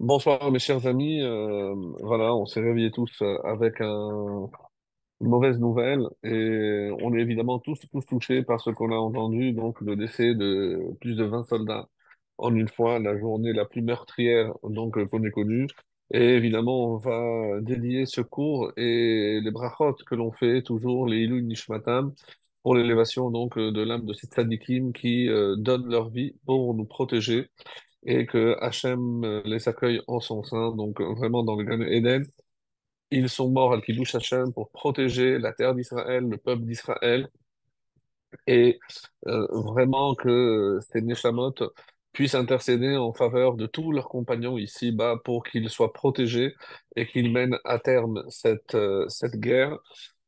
Bonsoir mes chers amis, Euh, voilà, on s'est réveillés tous euh, avec un- une mauvaise nouvelle. Et on est évidemment tous, tous touchés par ce qu'on a entendu, donc le décès de plus de 20 soldats en une fois, la journée la plus meurtrière donc euh, qu'on ait connue. Et évidemment, on va dédier ce cours et les brachot que l'on fait toujours, les Ilou Nishmatam, pour l'élévation donc euh, de l'âme de ces tzadikim qui euh, donnent leur vie pour nous protéger et que Hachem euh, les accueille en son sein, donc euh, vraiment dans le Gan Eden. Ils sont morts al Kiddush Hachem pour protéger la terre d'Israël, le peuple d'Israël, et euh, vraiment que ces Neshamot puissent intercéder en faveur de tous leurs compagnons ici-bas pour qu'ils soient protégés et qu'ils mènent à terme cette, cette guerre.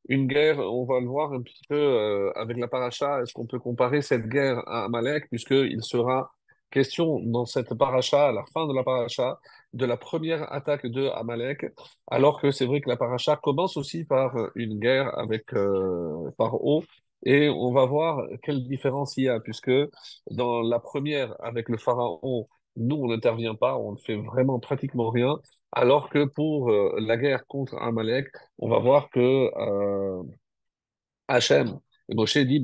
Une guerre, on va le voir un petit peu avec la paracha, est-ce qu'on peut comparer cette guerre à Amalek, puisqu'il sera question dans cette paracha, à la fin de la paracha, de la première attaque de Amalek, alors que c'est vrai que la paracha commence aussi par une guerre avec euh, et on va voir quelle différence il y a, puisque dans la première, avec le Pharaon, nous, on n'intervient pas, on ne fait vraiment pratiquement rien, alors que pour euh, la guerre contre Amalek, on va voir que euh, Hachem, et Moshe dit,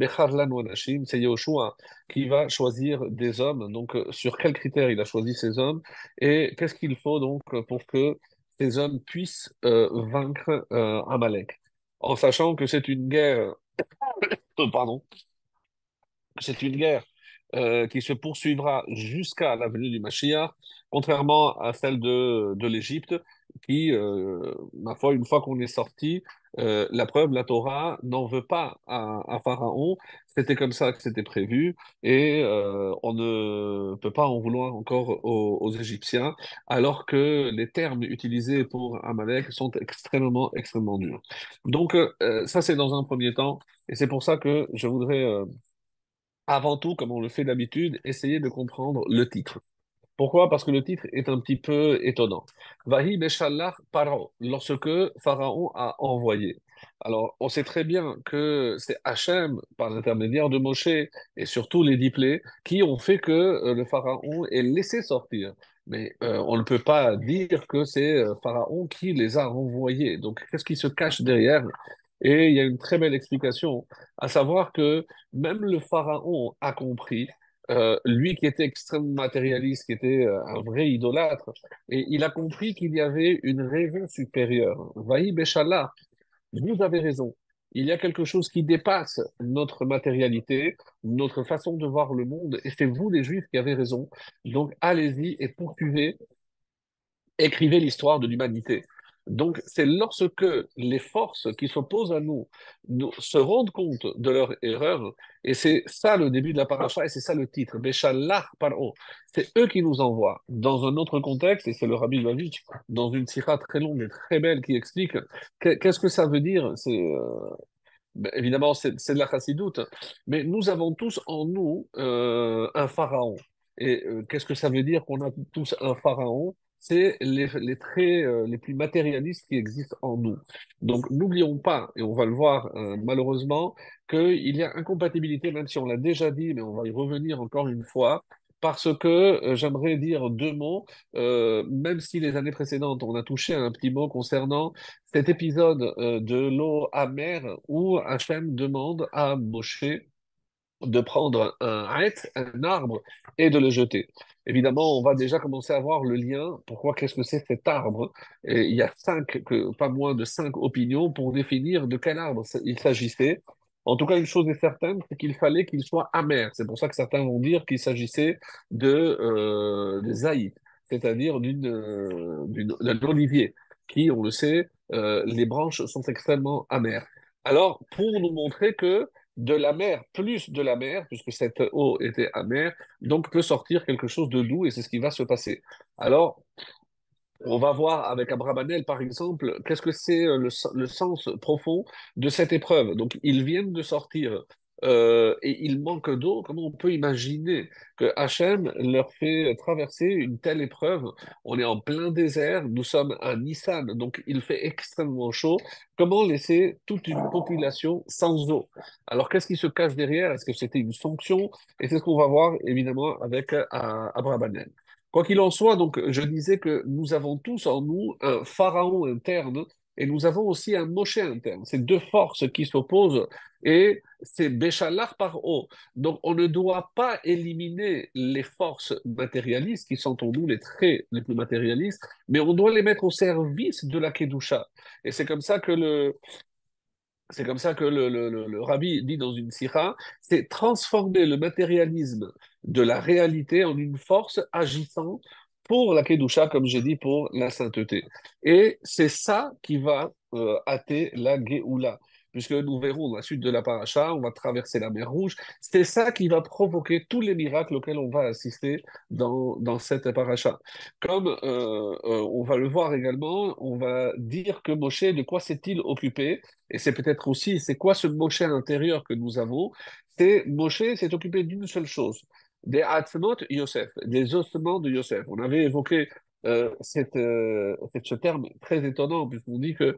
c'est Yahushua qui va choisir des hommes. Donc, euh, sur quels critères il a choisi ces hommes? Et qu'est-ce qu'il faut donc pour que ces hommes puissent euh, vaincre euh, Amalek, en sachant que c'est une guerre, euh, pardon, c'est une guerre qui se poursuivra jusqu'à la venue du Mashiach, contrairement à celle de, de l'Égypte, qui, ma foi, une fois qu'on est sorti, euh, la preuve, la Torah n'en veut pas à, Pharaon. C'était comme ça que c'était prévu, et euh, on ne peut pas en vouloir encore aux, Égyptiens, alors que les termes utilisés pour Amalek sont extrêmement, extrêmement durs. Donc, euh, ça, c'est dans un premier temps, et c'est pour ça que je voudrais avant tout, comme on le fait d'habitude, essayer de comprendre le titre. Pourquoi? Parce que le titre est un petit peu étonnant. Vahi Beshalach Paro, lorsque Pharaon a envoyé. Alors, on sait très bien que c'est Hachem, par l'intermédiaire de Moshe et surtout les dix plaies, qui ont fait que euh, le Pharaon est laissé sortir. Mais euh, on ne peut pas dire que c'est euh, Pharaon qui les a renvoyés. Donc, qu'est-ce qui se cache derrière? Et il y a une très belle explication, à savoir que même le Pharaon a compris euh, lui qui était extrêmement matérialiste, qui était euh, un vrai idolâtre, et il a compris qu'il y avait une raison supérieure. Vaï Béchallah, vous avez raison. Il y a quelque chose qui dépasse notre matérialité, notre façon de voir le monde, et c'est vous les Juifs qui avez raison. Donc allez-y et poursuivez écrivez l'histoire de l'humanité. Donc, c'est lorsque les forces qui s'opposent à nous, se rendent compte de leur erreur, et c'est ça le début de la paracha, et c'est ça le titre, Béchalach Paro. C'est eux qui nous envoient. Dans un autre contexte, et c'est le Rabbi Lvavitch, dans une sira très longue et très belle qui explique qu'est-ce que ça veut dire. Euh, ben, évidemment c'est c'est de la chassidoute, mais nous avons tous en nous euh, un pharaon. Et euh, qu'est-ce que ça veut dire qu'on a tous un pharaon? C'est les, traits euh, les plus matérialistes qui existent en nous. Donc, n'oublions pas, et on va le voir euh, malheureusement, qu'il y a incompatibilité, même si on l'a déjà dit, mais on va y revenir encore une fois, parce que euh, j'aimerais dire deux mots, même si les années précédentes, on a touché à un petit mot concernant cet épisode de l'eau amère où Hachem demande à Moshe de prendre un un arbre, et de le jeter. Évidemment, on va déjà commencer à voir le lien. Pourquoi, qu'est-ce que c'est cet arbre? Il y a cinq, pas moins de cinq opinions pour définir de quel arbre il s'agissait. En tout cas, une chose est certaine, c'est qu'il fallait qu'il soit amer. C'est pour ça que certains vont dire qu'il s'agissait de, euh, zaïd, c'est-à-dire euh, d'une, d'un olivier, qui, on le sait, euh, les branches sont extrêmement amères. Alors, pour nous montrer que de la mer, plus de la mer, puisque cette eau était amère, donc peut sortir quelque chose de doux et c'est ce qui va se passer. Alors, on va voir avec Abrabanel, par exemple, qu'est-ce que c'est euh, le, le sens profond de cette épreuve. Donc, ils viennent de sortir euh, et il manque d'eau. Comment on peut imaginer que Hachem leur fait traverser une telle épreuve? On est en plein désert, nous sommes à Nissan, donc il fait extrêmement chaud. Comment laisser toute une population sans eau? Alors, qu'est-ce qui se cache derrière? Est-ce que c'était une sanction? Et c'est ce qu'on va voir évidemment avec euh, Abrabanel. Quoi qu'il en soit, donc, je disais que nous avons tous en nous un pharaon interne et nous avons aussi un Moshe interne. C'est deux forces qui s'opposent et c'est Béchalar par haut. Donc on ne doit pas éliminer les forces matérialistes qui sont en nous les traits les plus matérialistes, mais on doit les mettre au service de la Kedusha. Et c'est comme ça que le, c'est comme ça que le, le, le, rabbi dit dans une sira, c'est transformer le matérialisme de la réalité en une force agissant pour la Kedusha, comme j'ai dit, pour la sainteté. Et c'est ça qui va euh, hâter la Géoula puisque nous verrons la suite de la paracha, on va traverser la mer Rouge. C'est ça qui va provoquer tous les miracles auxquels on va assister dans, dans cette paracha. Comme euh, euh, on va le voir également, on va dire que Moshe, de quoi s'est-il occupé? Et c'est peut-être aussi, c'est quoi ce Moshe intérieur que nous avons? C'est Moshe s'est occupé d'une seule chose, des Atzmot Yosef, des ossements de Yosef. On avait évoqué euh, cette, ce terme très étonnant, puisqu'on dit que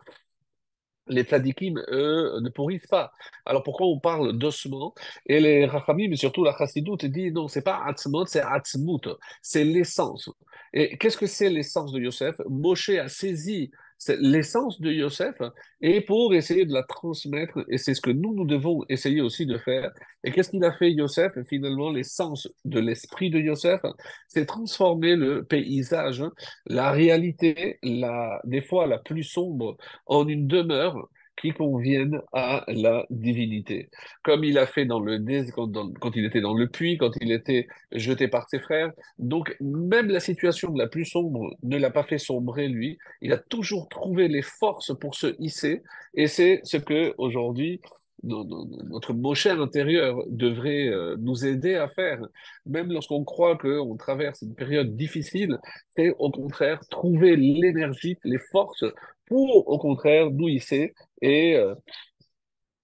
les tzadikim, eux, ne pourrissent pas. Alors pourquoi on parle d'ossements? Et les rachamim, surtout la chassidoute, dit non, c'est pas atzmot, c'est atzmut, c'est l'essence. Et qu'est-ce que c'est l'essence de Yosef? Moshe a saisi c'est l'essence de Yosef, et pour essayer de la transmettre, et c'est ce que nous, nous devons essayer aussi de faire. Et qu'est-ce qu'il a fait Yosef? Finalement, l'essence de l'esprit de Yosef, c'est transformer le paysage, la réalité, des fois la plus sombre, en une demeure qui conviennent à la divinité. Comme il a fait dans le quand, quand il était dans le puits, quand il était jeté par ses frères. Donc, même la situation la plus sombre ne l'a pas fait sombrer, lui. Il a toujours trouvé les forces pour se hisser. Et c'est ce que, aujourd'hui, notre Moshe intérieur devrait euh, nous aider à faire. Même lorsqu'on croit qu'on traverse une période difficile, c'est au contraire trouver l'énergie, les forces pour au contraire nous hisser. Et euh,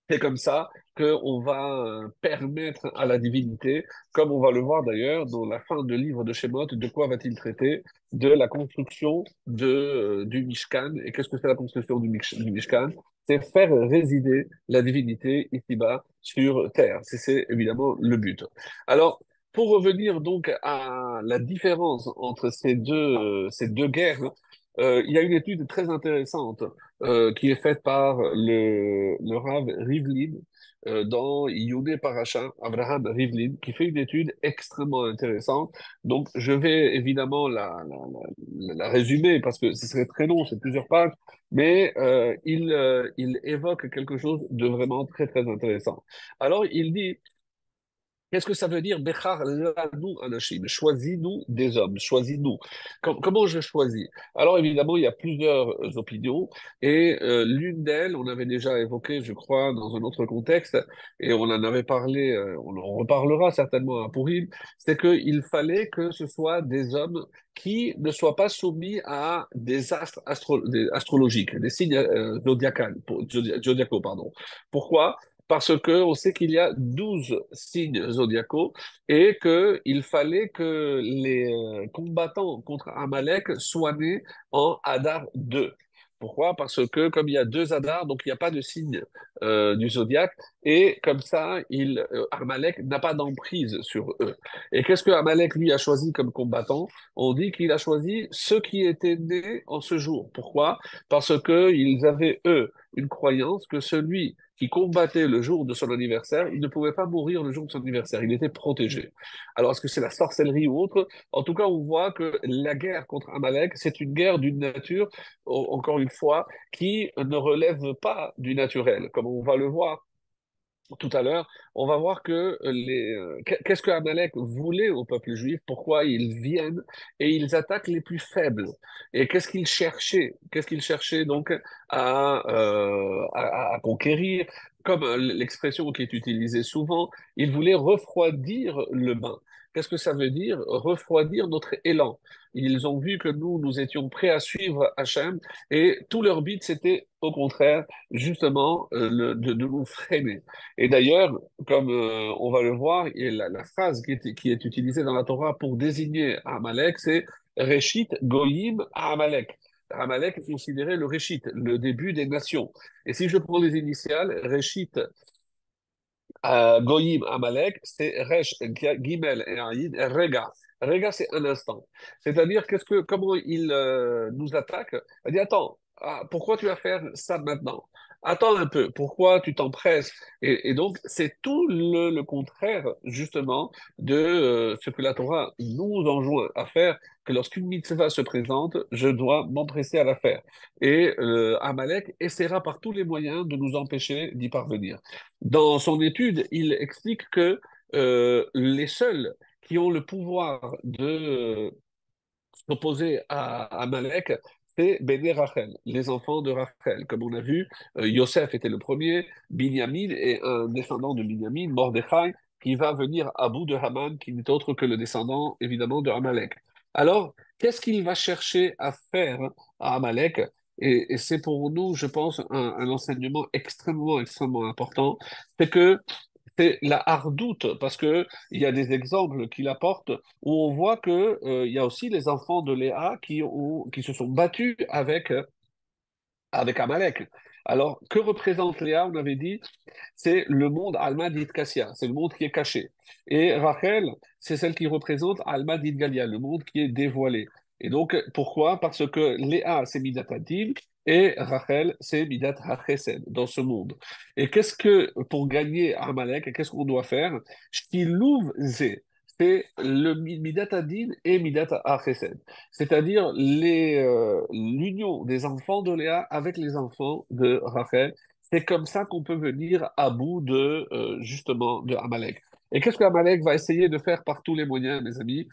c'est comme ça qu'on va euh, permettre à la divinité, comme on va le voir d'ailleurs dans la fin du livre de Shemot, de quoi va-t-il traiter? De la construction de, du Mishkan. Et qu'est-ce que c'est la construction du, du Mishkan? C'est faire résider la divinité ici-bas sur terre. C'est évidemment le but. Alors, pour revenir donc à la différence entre ces deux, ces deux guerres, euh, il y a une étude très intéressante euh, qui est faite par le, le Rav Rivlin euh, dans Yudé Paracha, Abraham Rivlin, qui fait une étude extrêmement intéressante. Donc, je vais évidemment la, la, la, résumer parce que ce serait très long, c'est plusieurs pages, mais euh, il, euh, il évoque quelque chose de vraiment très, très intéressant. Alors, il dit Qu'est-ce que ça veut dire Bechar lanu anashim Choisis-nous des hommes, choisis-nous. comment je choisis? Alors évidemment, il y a plusieurs opinions et euh, l'une d'elles, on avait déjà évoqué, je crois, dans un autre contexte, et on en avait parlé, euh, on en reparlera certainement à Pourim, c'est qu'il fallait que ce soit des hommes qui ne soient pas soumis à des astres astrologiques, des signes euh, zodiacaux. Pardon. Pourquoi? Parce qu'on sait qu'il y a 12 signes zodiacaux et qu'il fallait que les euh, combattants contre Amalek soient nés en Hadar 2. Pourquoi? Parce que comme il y a deux Hadar, donc il n'y a pas de signe euh, du zodiaque, et comme ça, euh, Amalek n'a pas d'emprise sur eux. Et qu'est-ce que Amalek, lui, a choisi comme combattant? On dit qu'il a choisi ceux qui étaient nés en ce jour. Pourquoi? Parce qu'ils avaient, eux, une croyance que celui qui combattait le jour de son anniversaire, il ne pouvait pas mourir le jour de son anniversaire, il était protégé. Alors, est-ce que c'est la sorcellerie ou autre? En tout cas, on voit que la guerre contre Amalek, c'est une guerre d'une nature, encore une fois, qui ne relève pas du naturel, comme on va le voir tout à l'heure, on va voir que les euh, qu'est-ce que Amalek voulait au peuple juif, pourquoi ils viennent et ils attaquent les plus faibles. Et qu'est-ce qu'ils cherchaient? Qu'est-ce qu'ils cherchaient donc à, euh, à, conquérir? Comme l'expression qui est utilisée souvent, ils voulaient refroidir le bain. Qu'est-ce que ça veut dire? Refroidir notre élan. Ils ont vu que nous, nous étions prêts à suivre Hachem et tout leur but, c'était au contraire, justement, euh, de, nous freiner. Et d'ailleurs, comme euh, on va le voir, la, phrase qui est, qui est utilisée dans la Torah pour désigner Amalek, c'est Reshit Goyim Amalek. Amalek est considéré le Réchit, le début des nations. Et si je prends les initiales, Réchit euh, Amalek, c'est Resh, Gimel et Aïd, Rega. Rega, c'est un instant. C'est-à-dire, qu'est-ce que, comment il euh, nous attaque? Il dit, attends, ah, pourquoi tu vas faire ça maintenant? Attends un peu, pourquoi tu t'empresses? Et, et, donc, c'est tout le, le, contraire, justement, de euh, ce que la Torah nous enjoint à faire, que lorsqu'une mitzvah se présente, je dois m'empresser à la faire. Et euh, Amalek essaiera par tous les moyens de nous empêcher d'y parvenir. Dans son étude, il explique que euh, les seuls qui ont le pouvoir de s'opposer à Amalek, c'est Béné Rachel, les enfants de Rachel. Comme on a vu, euh, Yosef était le premier, Binyamin est un descendant de Binyamin, Mordechai, qui va venir à bout de Haman, qui n'est autre que le descendant, évidemment, de Amalek. Alors, qu'est-ce qu'il va chercher à faire à Amalek? Et, c'est pour nous, je pense, un, enseignement extrêmement, extrêmement important, c'est que c'est la hardoute, parce qu'il y a des exemples qu'il apporte où on voit qu'il euh, y a aussi les enfants de Léa qui, se sont battus avec Amalek. Alors, que représente Léa On avait dit, c'est le monde Alma dit Cassia, c'est le monde qui est caché. Et Rachel, c'est celle qui représente Alma dit Galia, le monde qui est dévoilé. Et donc, pourquoi? Parce que Léa, c'est Midat Adin, et Rachel, c'est Midat HaChesed, dans ce monde. Et qu'est-ce que, pour gagner Amalek, qu'est-ce qu'on doit faire? Zé, c'est le Midat Adin et Midat HaChesed. C'est-à-dire euh, l'union des enfants de Léa avec les enfants de Rachel. C'est comme ça qu'on peut venir à bout de, euh, justement, de Amalek. Et qu'est-ce que Amalek va essayer de faire par tous les moyens, mes amis?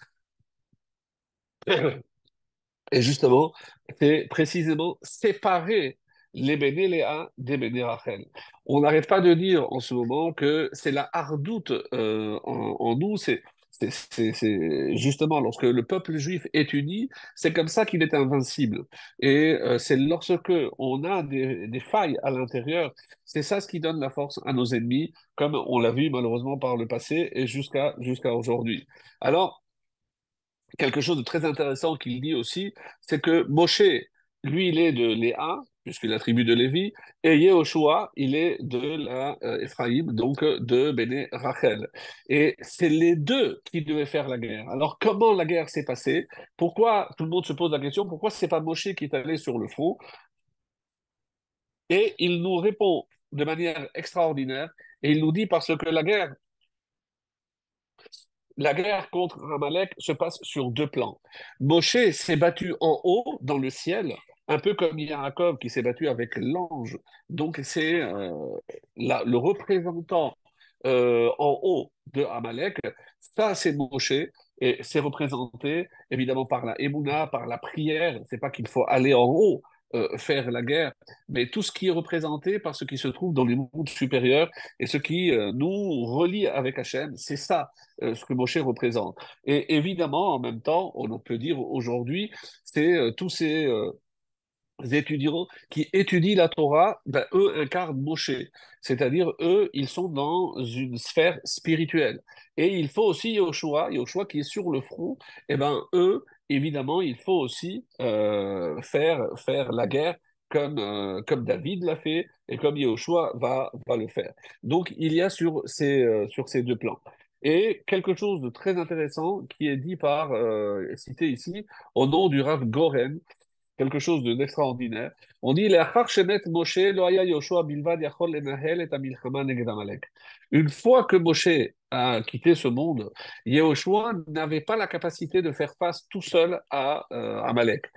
Et justement, c'est précisément séparer les Béné Léa des Béné Rachel. On n'arrête pas de dire en ce moment que c'est la hardoute euh, en, en, nous, c'est justement lorsque le peuple juif est uni, c'est comme ça qu'il est invincible. Et euh, c'est lorsque on a des, des failles à l'intérieur, c'est ça ce qui donne la force à nos ennemis, comme on l'a vu malheureusement par le passé et jusqu'à jusqu'à aujourd'hui. Alors, quelque chose de très intéressant qu'il dit aussi, c'est que Moshe, lui, il est de Léa, puisqu'il est la tribu de Lévi, et Yehoshua, il est de la euh, donc de Béné Rachel. Et c'est les deux qui devaient faire la guerre. Alors, comment la guerre s'est passée? Pourquoi tout le monde se pose la question Pourquoi c'est pas Moshe qui est allé sur le front? Et il nous répond de manière extraordinaire, et il nous dit parce que la guerre la guerre contre Amalek se passe sur deux plans. Moshe s'est battu en haut, dans le ciel, un peu comme Yaakov qui s'est battu avec l'ange. Donc c'est euh, le représentant euh, en haut de Amalek, ça c'est Moshe, et c'est représenté évidemment par la Emouna, par la prière. C'est pas qu'il faut aller en haut, euh, faire la guerre, mais tout ce qui est représenté par ce qui se trouve dans les mondes supérieurs et ce qui nous relie avec Hachem, c'est ça ce que Moshe représente. Et évidemment, en même temps, on peut dire aujourd'hui, c'est tous ces étudiants qui étudient la Torah, ben, eux incarnent Moshe. C'est-à-dire, eux, ils sont dans une sphère spirituelle. Et il faut aussi Yoshua, Yoshua qui est sur le front, et eh ben eux, évidemment, il faut aussi euh, faire, faire la guerre comme, euh, comme David l'a fait et comme Yoshua va, va le faire. Donc, il y a sur ces, euh, sur ces deux plans. Et quelque chose de très intéressant qui est dit par, cité ici, au nom du Rav Goren, quelque chose d'extraordinaire. On dit Une fois que Moshe a quitté ce monde, Yehoshua n'avait pas la capacité de faire face tout seul à euh, Amalek.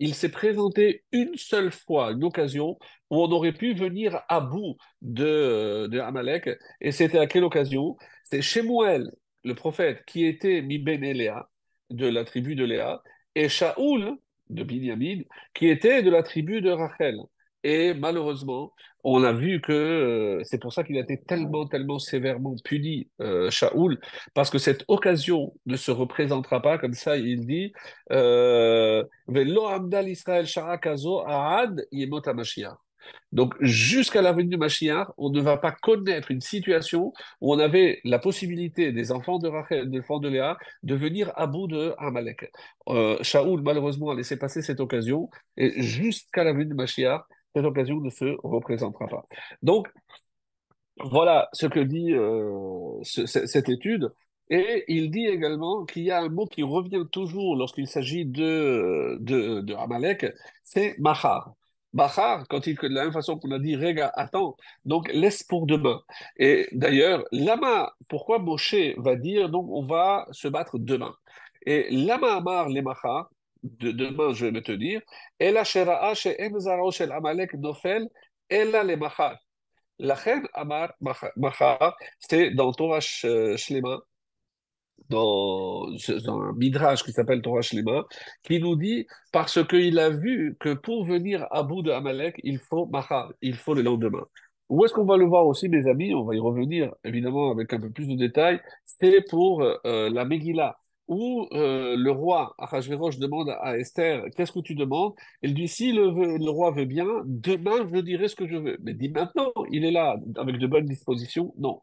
Il s'est présenté une seule fois, une occasion où on aurait pu venir à bout de, de Amalek. Et c'était à quelle occasion? C'est Shemuel, le prophète, qui était mi Léa, de la tribu de Léa, et Shaoul, de Binyamin, qui était de la tribu de Rachel. Et malheureusement, on a vu que euh, c'est pour ça qu'il a été tellement, tellement sévèrement puni, euh, Shaoul, parce que cette occasion ne se représentera pas, comme ça il dit, euh, Donc, jusqu'à la venue de Mashiach, on ne va pas connaître une situation où on avait la possibilité des enfants de Rachel, des enfants de Léa, de venir à bout de Amalek. Euh, Shaoul, malheureusement, a laissé passer cette occasion, et jusqu'à la venue de Mashiach, cette occasion ne se représentera pas. Donc, voilà ce que dit euh, ce- ce- cette étude. Et il dit également qu'il y a un mot qui revient toujours lorsqu'il s'agit de, de, de Amalek, c'est Mahar. Mahar, quand il, de la même façon qu'on a dit Rega, attends, donc laisse pour demain. Et d'ailleurs, Lama, pourquoi Moshe va dire donc on va se battre demain? Et Lama Amar les Mahar, de demain je vais me tenir, Ela Shera'a She'en Shel Amalek Nofel, Ela les Mahar. Lachem Amar Machar, c'est dans Torah Sh- Shlema, dans, un midrash qui s'appelle Torah Shlema, qui nous dit parce qu'il a vu que pour venir à bout de Amalek, il faut Machar, il faut le lendemain. Où est-ce qu'on va le voir aussi, mes amis? On va y revenir évidemment avec un peu plus de détails. C'est pour euh, la Megillah, où euh, le roi Achashverosh demande à Esther Qu'est-ce que tu demandes? Elle dit Si le, roi veut bien, demain je dirai ce que je veux. Mais dis maintenant, il est là avec de bonnes dispositions Non.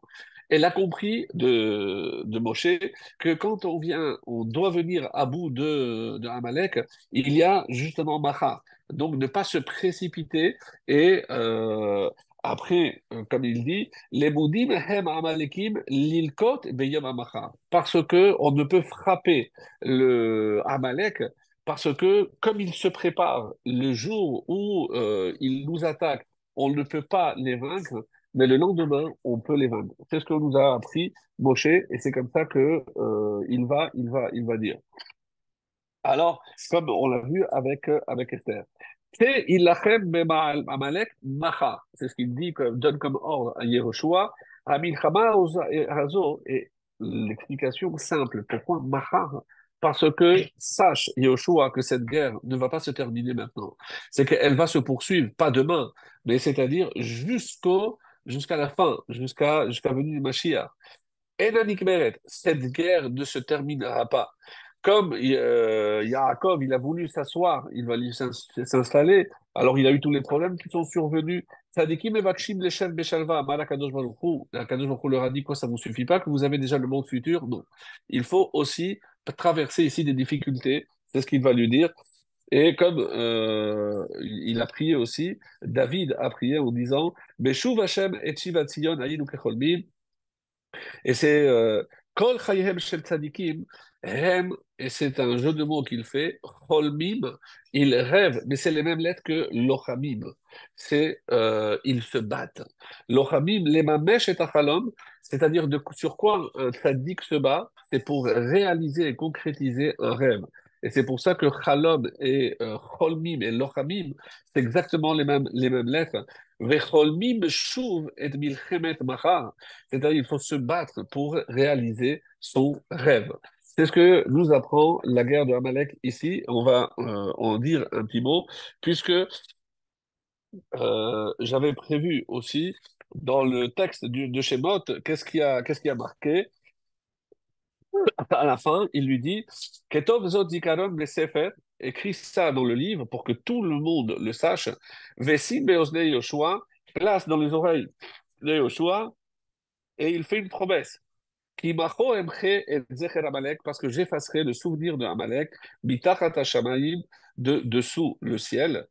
Elle a compris de, de Moshe que quand on vient, on doit venir à bout de, de Amalek, il y a justement Macha. Donc ne pas se précipiter et euh, après, euh, comme il dit, les Moudim hem Amalekim lilkot beyom Amacha. Parce que on ne peut frapper le Amalek parce que comme il se prépare le jour où euh, il nous attaque, on ne peut pas les vaincre, mais le lendemain, on peut les vaincre. C'est ce que nous a appris Moshe, et c'est comme ça que euh, il va, il va, il va dire. Alors, comme on l'a vu avec, euh, avec Esther. C'est ce qu'il dit, comme, donne comme ordre à Yehoshua. Et l'explication simple. Pourquoi Macha? Parce que sache, Yehoshua, que cette guerre ne va pas se terminer maintenant. C'est qu'elle va se poursuivre, pas demain, mais c'est-à-dire jusqu'au, jusqu'à la fin, jusqu'à, jusqu'à du Mashiach. Enanik Meret, cette guerre ne se terminera pas. Comme euh, Yaakov, il a voulu s'asseoir, il va s'installer, alors il a eu tous les problèmes qui sont survenus. Tzadikim evakshim leshem beshalva, amar Akadosh Baruch Hu. Akadosh Baruch Hu leur a dit quoi, ça ne vous suffit pas, que vous avez déjà le monde futur? Non. Il faut aussi traverser ici des difficultés, c'est ce qu'il va lui dire. Et comme euh, il a prié aussi, David a prié en disant Beshuv et Shiva Tzion ayinu kecholmim et c'est euh, Kol Chayhem Shel Tzadikim, Hem, et c'est un jeu de mots qu'il fait, Cholmim, ils rêvent, mais c'est les mêmes lettres que Lochamim. C'est euh, ils se battent. Lochamim, les Mamesh et Tachalom, c'est-à-dire sur quoi un tzaddik se bat, c'est pour réaliser et concrétiser un rêve. Et c'est pour ça que Chalom et euh, Cholmim et Lochamim, c'est exactement les mêmes, les mêmes lettres. Vecholmim shuv et milchemet machar. C'est-à-dire il faut se battre pour réaliser son rêve. C'est ce que nous apprend la guerre de Amalek ici. On va euh, en dire un petit mot, puisque euh, j'avais prévu aussi dans le texte de Shemot, qu'est-ce qui a, qu'est-ce a marqué? À la fin, il lui dit Ketov zot zikaron besefer, écris ça dans le livre pour que tout le monde le sache. Vesim beosne Yoshua, place dans les oreilles de Yoshua, et il fait une promesse. Amalek, parce que j'effacerai le souvenir de Amalek, de dessous le ciel.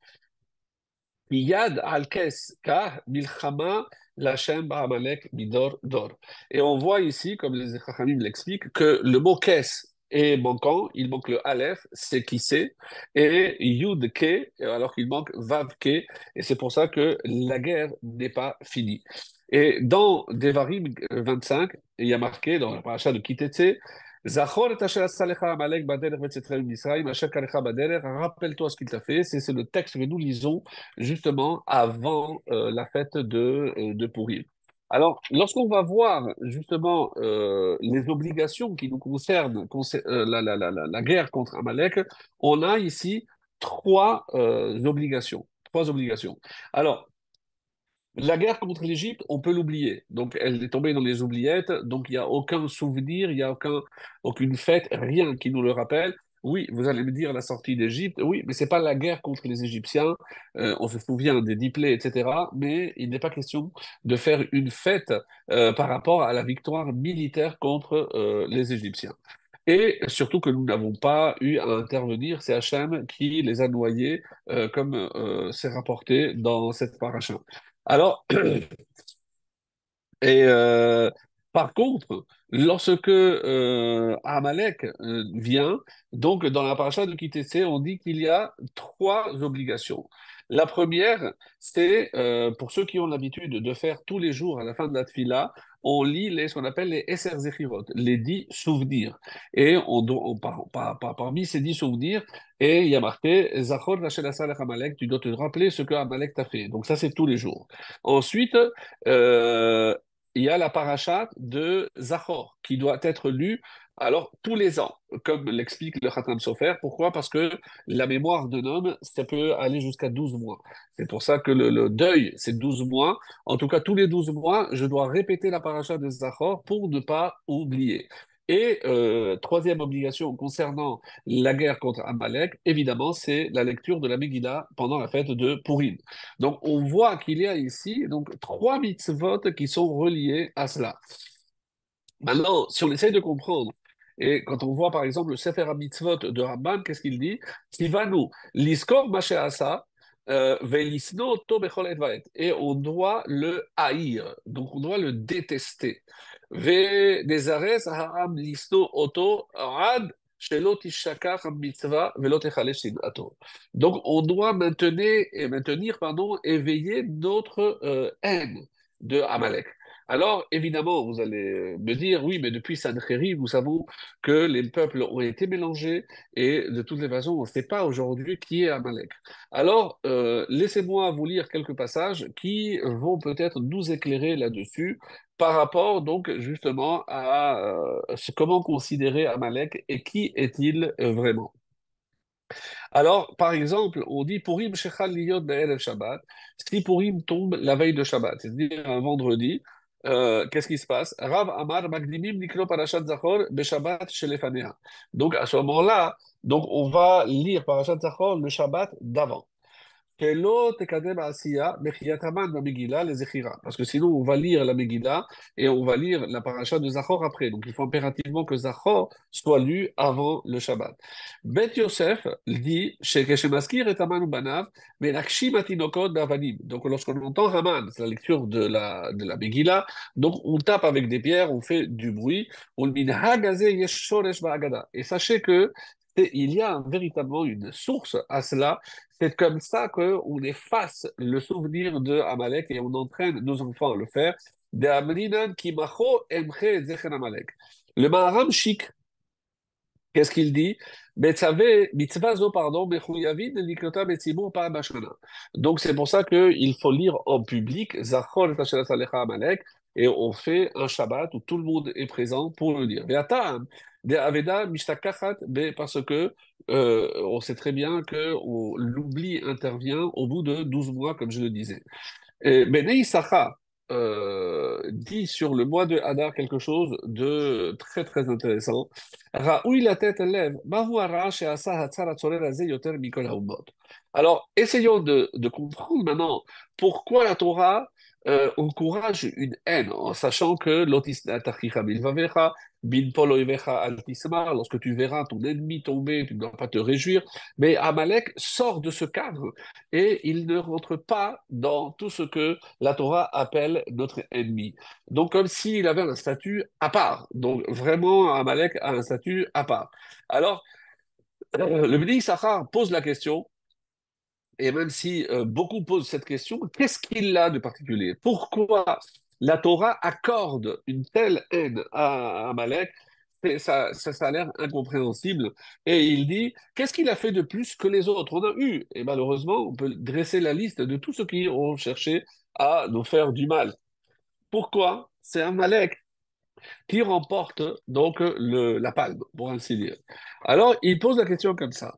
Yad al ka milchama lachem ba'amalek midor dor. Et on voit ici, comme les Chachamim l'expliquent, que le mot kes est manquant, il manque le aleph, c'est qui c'est, et yud ke, alors qu'il manque vav ke, et c'est pour ça que la guerre n'est pas finie. Et dans Devarim 25, il y a marqué dans la paracha de Kitetse, rappelle-toi ce qu'il t'a fait, c'est le texte que nous lisons justement avant euh, la fête de, euh, de. Alors, lorsqu'on va voir justement euh, les obligations qui nous concernent, concer- euh, la, la, guerre contre Amalek, on a ici trois euh, obligations. Trois obligations. Alors, la guerre contre l'Égypte, on peut l'oublier. Donc, elle est tombée dans les oubliettes. Donc, il n'y a aucun souvenir, il n'y a aucun, aucune fête, rien qui nous le rappelle. Oui, vous allez me dire la sortie d'Égypte. Oui, mais c'est pas la guerre contre les Égyptiens. Euh, on se souvient des dix plaies, etc. Mais il n'est pas question de faire une fête euh, par rapport à la victoire militaire contre euh, les Égyptiens. Et surtout que nous n'avons pas eu à intervenir, c'est Hachem qui les a noyés, comme c'est rapporté dans cette paracha. Alors, et euh, par contre, lorsque euh, Amalek euh, vient, donc dans la paracha de Kitessé, on dit qu'il y a trois obligations. La première, c'est pour ceux qui ont l'habitude de faire tous les jours à la fin de la tfila, on lit les, ce qu'on appelle les Esser Zechirot, les dix souvenirs. Et on, on, par- par- par- parmi ces dix souvenirs, et il y a marqué Zachor Amalek, tu dois te rappeler ce que Amalek t'a fait. Donc ça, c'est tous les jours. Ensuite, euh, il y a la paracha de Zachor qui doit être lue alors tous les ans, comme l'explique le Khatam Sofer. Pourquoi? Parce que la mémoire d'un homme, ça peut aller jusqu'à 12 mois. C'est pour ça que le, deuil, c'est 12 mois. En tout cas, tous les 12 mois, je dois répéter la paracha de Zachor pour ne pas oublier. Et euh, troisième obligation concernant la guerre contre Amalek, évidemment, c'est la lecture de la Megillah pendant la fête de Purim. Donc, on voit qu'il y a ici donc trois mitzvot qui sont reliés à cela. Maintenant, si on essaye de comprendre, et quand on voit par exemple le Sefer HaMitzvot de Ramban, qu'est-ce qu'il dit? Tivanu, liskor masheasa, euh, velisno to bechol et on doit le haïr, donc on doit le détester. Ve nezares ha'am lisno oto ad. Donc on doit maintenir, et maintenir pardon, éveiller notre euh, haine de Amalek. Alors, évidemment, vous allez me dire, oui, mais depuis Sancheriv, nous savons que les peuples ont été mélangés et de toutes les façons, on ne sait pas aujourd'hui qui est Amalek. Alors, euh, laissez-moi vous lire quelques passages qui vont peut-être nous éclairer là-dessus par rapport donc justement à euh, comment considérer Amalek et qui est-il euh, vraiment. Alors, par exemple, on dit Purim Shechal Liyot Shabbat. Si Purim tombe la veille de Shabbat, c'est-à-dire un vendredi, euh, qu'est-ce qui se passe? Rav Amar Magdimim Niklo Parashat Zachor Beshabbat Shelefanea. Donc, à ce moment-là, donc on va lire Parashat Zachor le Shabbat d'avant. Parce que sinon, on va lire la Megillah et on va lire la paracha de Zachor après. Donc, il faut impérativement que Zachor soit lu avant le Shabbat. Bet Yosef dit. Donc, lorsqu'on entend Raman, c'est la lecture de la, de la Megillah, donc on tape avec des pierres, on fait du bruit. Et sachez que il y a véritablement une source à cela. C'est comme ça qu'on efface le souvenir de Amalek et on entraîne nos enfants à le faire. Le Maharam chic, qu'est-ce qu'il dit? Donc c'est pour ça qu'il faut lire en public Zachor Amalek et on fait un Shabbat où tout le monde est présent pour le mishtakachat, be- parce que euh, on sait très bien que l'oubli intervient au bout de 12 mois, comme je le disais. Bnei Issachar euh, dit sur le mois de Hadar quelque chose de très très intéressant. Alors, essayons de comprendre maintenant pourquoi la Torah euh, encourage une haine, en sachant que lorsque tu verras ton ennemi tomber, tu ne dois pas te réjouir. Mais Amalek sort de ce cadre et il ne rentre pas dans tout ce que la Torah appelle notre ennemi. Donc, comme s'il avait un statut à part. Donc, vraiment, Amalek a un statut à part. Alors, euh, le Bnei Issachar pose la question, et même si euh, beaucoup posent cette question, qu'est-ce qu'il a de particulier? Pourquoi la Torah accorde une telle haine à Amalek? Ça, ça, ça a l'air incompréhensible. Et il dit, qu'est-ce qu'il a fait de plus que les autres? On a eu, et malheureusement, on peut dresser la liste de tous ceux qui ont cherché à nous faire du mal. Pourquoi? C'est Amalek qui remporte donc le, la palme, pour ainsi dire. Alors, il pose la question comme ça.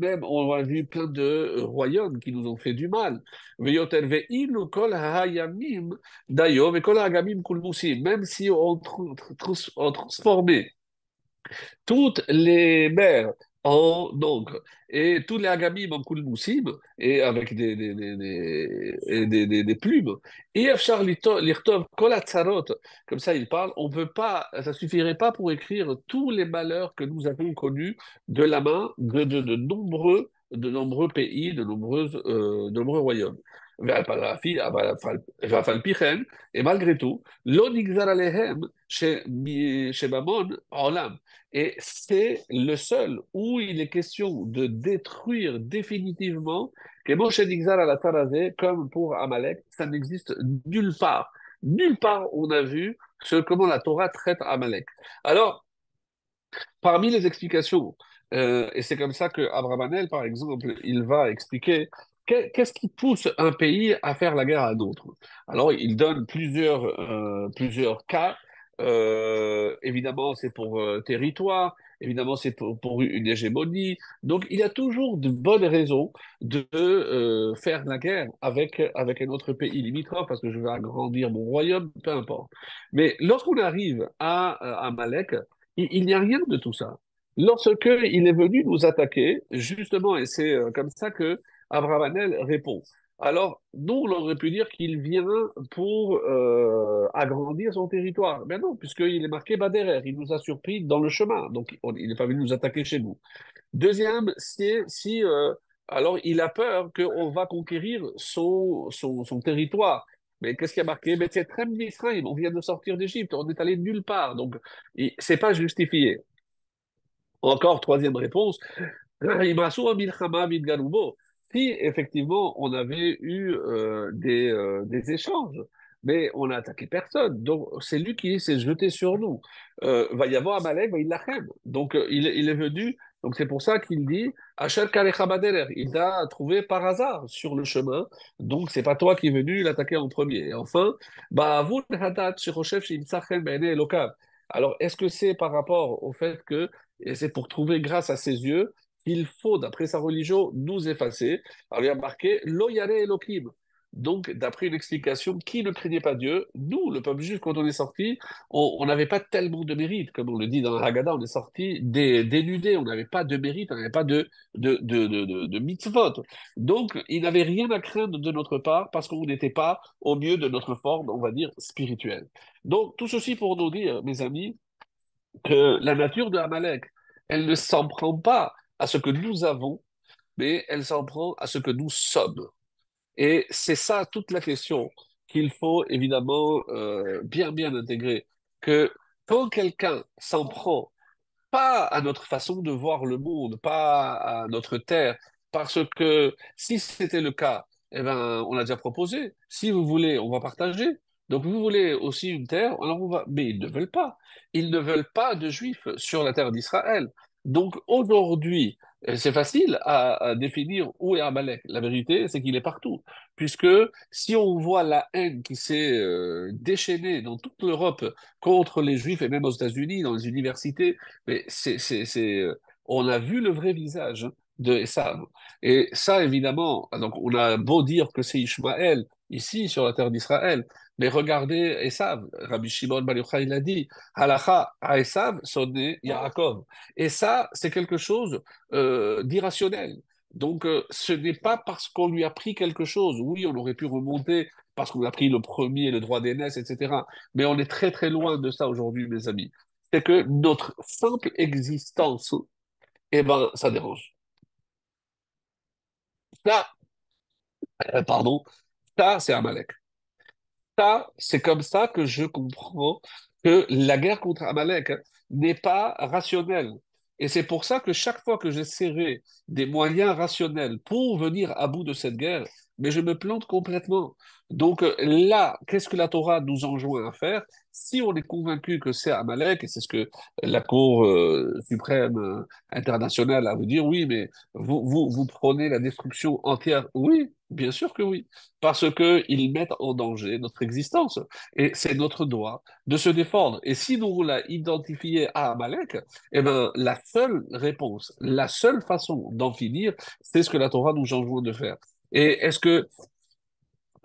Même, on a vu plein de euh, royaumes qui nous ont fait du mal. Même si on, on transformait toutes les mers en encre et tous les agamim en moussim et avec des, des, des, des, plumes. Et Afshar Lirtov Kolatzarot, comme ça il parle, on peut pas, ça suffirait pas pour écrire tous les malheurs que nous avons connus de la main de, de, de nombreux de nombreux pays, de, nombreuses, euh, de nombreux royaumes. Et malgré tout. Et c'est le seul où il est question de détruire définitivement comme pour Amalek, ça n'existe nulle part. Nulle part on a vu comment la Torah traite Amalek. Alors, parmi les explications, euh, et c'est comme ça que Abravanel, par exemple, il va expliquer qu'est-ce qui pousse un pays à faire la guerre à d'autres? Alors, il donne plusieurs, euh, plusieurs cas euh, évidemment, c'est pour euh, territoire. Évidemment, c'est pour, une hégémonie. Donc, il y a toujours de bonnes raisons de faire la guerre avec, avec un autre pays limitrophe, parce que je vais agrandir mon royaume, peu importe. Mais lorsqu'on arrive à, à Malek, il, n'y a rien de tout ça. Lorsque il est venu nous attaquer, justement, et c'est comme ça que Abravanel répond. Alors, nous, on aurait pu dire qu'il vient pour euh, agrandir son territoire. Mais non, puisqu'il est marqué Baderer, il nous a surpris dans le chemin, donc il n'est pas venu nous attaquer chez nous. Deuxième, si, euh, alors il a peur qu'on va conquérir son, son, territoire. Mais qu'est-ce qui a marqué? Mais c'est très on vient de sortir d'Égypte, on est allé nulle part, donc c'est pas justifié. Encore troisième réponse, si effectivement on avait eu euh, des, euh, des, échanges, mais on n'a attaqué personne. Donc c'est lui qui s'est jeté sur nous. Euh, va y avoir Amalek, il l'aime. Donc il, il, est venu. Donc c'est pour ça qu'il dit il t'a trouvé par hasard sur le chemin. Donc c'est pas toi qui es venu l'attaquer en premier. Et enfin, alors, est-ce que c'est par rapport au fait que c'est pour trouver grâce à ses yeux il faut, d'après sa religion, nous effacer. Alors il y a marqué Loyare Elohim. Donc, d'après une explication, qui ne craignait pas Dieu Nous, le peuple juif, quand on est sorti, on n'avait pas tellement de mérite. Comme on le dit dans la Haggadah, on est sorti dénudé, on n'avait pas de mérite, on n'avait pas de, de, de, de, de mitzvot. Donc, il n'avait rien à craindre de notre part parce qu'on n'était pas au mieux de notre forme, on va dire, spirituelle. Donc, tout ceci pour nous dire, mes amis, que la nature de Amalek, elle ne s'en prend pas à ce que nous avons, mais elle s'en prend à ce que nous sommes. Et c'est ça toute la question qu'il faut évidemment euh, bien bien intégrer, que quand quelqu'un s'en prend pas à notre façon de voir le monde, pas à notre terre, parce que si c'était le cas, eh ben, on a déjà proposé. Si vous voulez, on va partager. Donc vous voulez aussi une terre, alors on va. Mais ils ne veulent pas. Ils ne veulent pas de juifs sur la terre d'Israël. Donc aujourd'hui, c'est facile à, définir où est Amalek. La vérité, c'est qu'il est partout. Puisque si on voit la haine qui s'est euh, déchaînée dans toute l'Europe contre les Juifs et même aux États-Unis, dans les universités, mais c'est, euh, on a vu le vrai visage de Esav. Et ça, évidemment, donc on a beau dire que c'est Ishmaël ici sur la terre d'Israël, mais regardez Esav, Rabbi Shimon Bar Yochai il a dit, Halacha à Esav sonné Yaakov. Et ça, c'est quelque chose euh, d'irrationnel. Donc, euh, ce n'est pas parce qu'on lui a pris quelque chose. Oui, on aurait pu remonter parce qu'on a pris le premier, le droit d'aînesse, etc. Mais on est très très loin de ça aujourd'hui, mes amis. C'est que notre simple existence, eh ben, ça dérange. Ça, euh, pardon, ça, c'est Amalek c'est comme ça que je comprends que la guerre contre Amalek n'est pas rationnelle. Et c'est pour ça que chaque fois que j'essaierai des moyens rationnels pour venir à bout de cette guerre, mais je me plante complètement. Donc euh, là, qu'est-ce que la Torah nous enjoint à faire? Si on est convaincu que c'est Amalek, et c'est ce que la Cour euh, suprême euh, internationale a vous dire, oui, mais vous, vous, prenez la destruction entière. Oui, bien sûr que oui, parce qu'ils mettent en danger notre existence. Et c'est notre droit de se défendre. Et si nous voulons identifier à Amalek, eh ben, la seule réponse, la seule façon d'en finir, c'est ce que la Torah nous enjoint de faire. Et est-ce que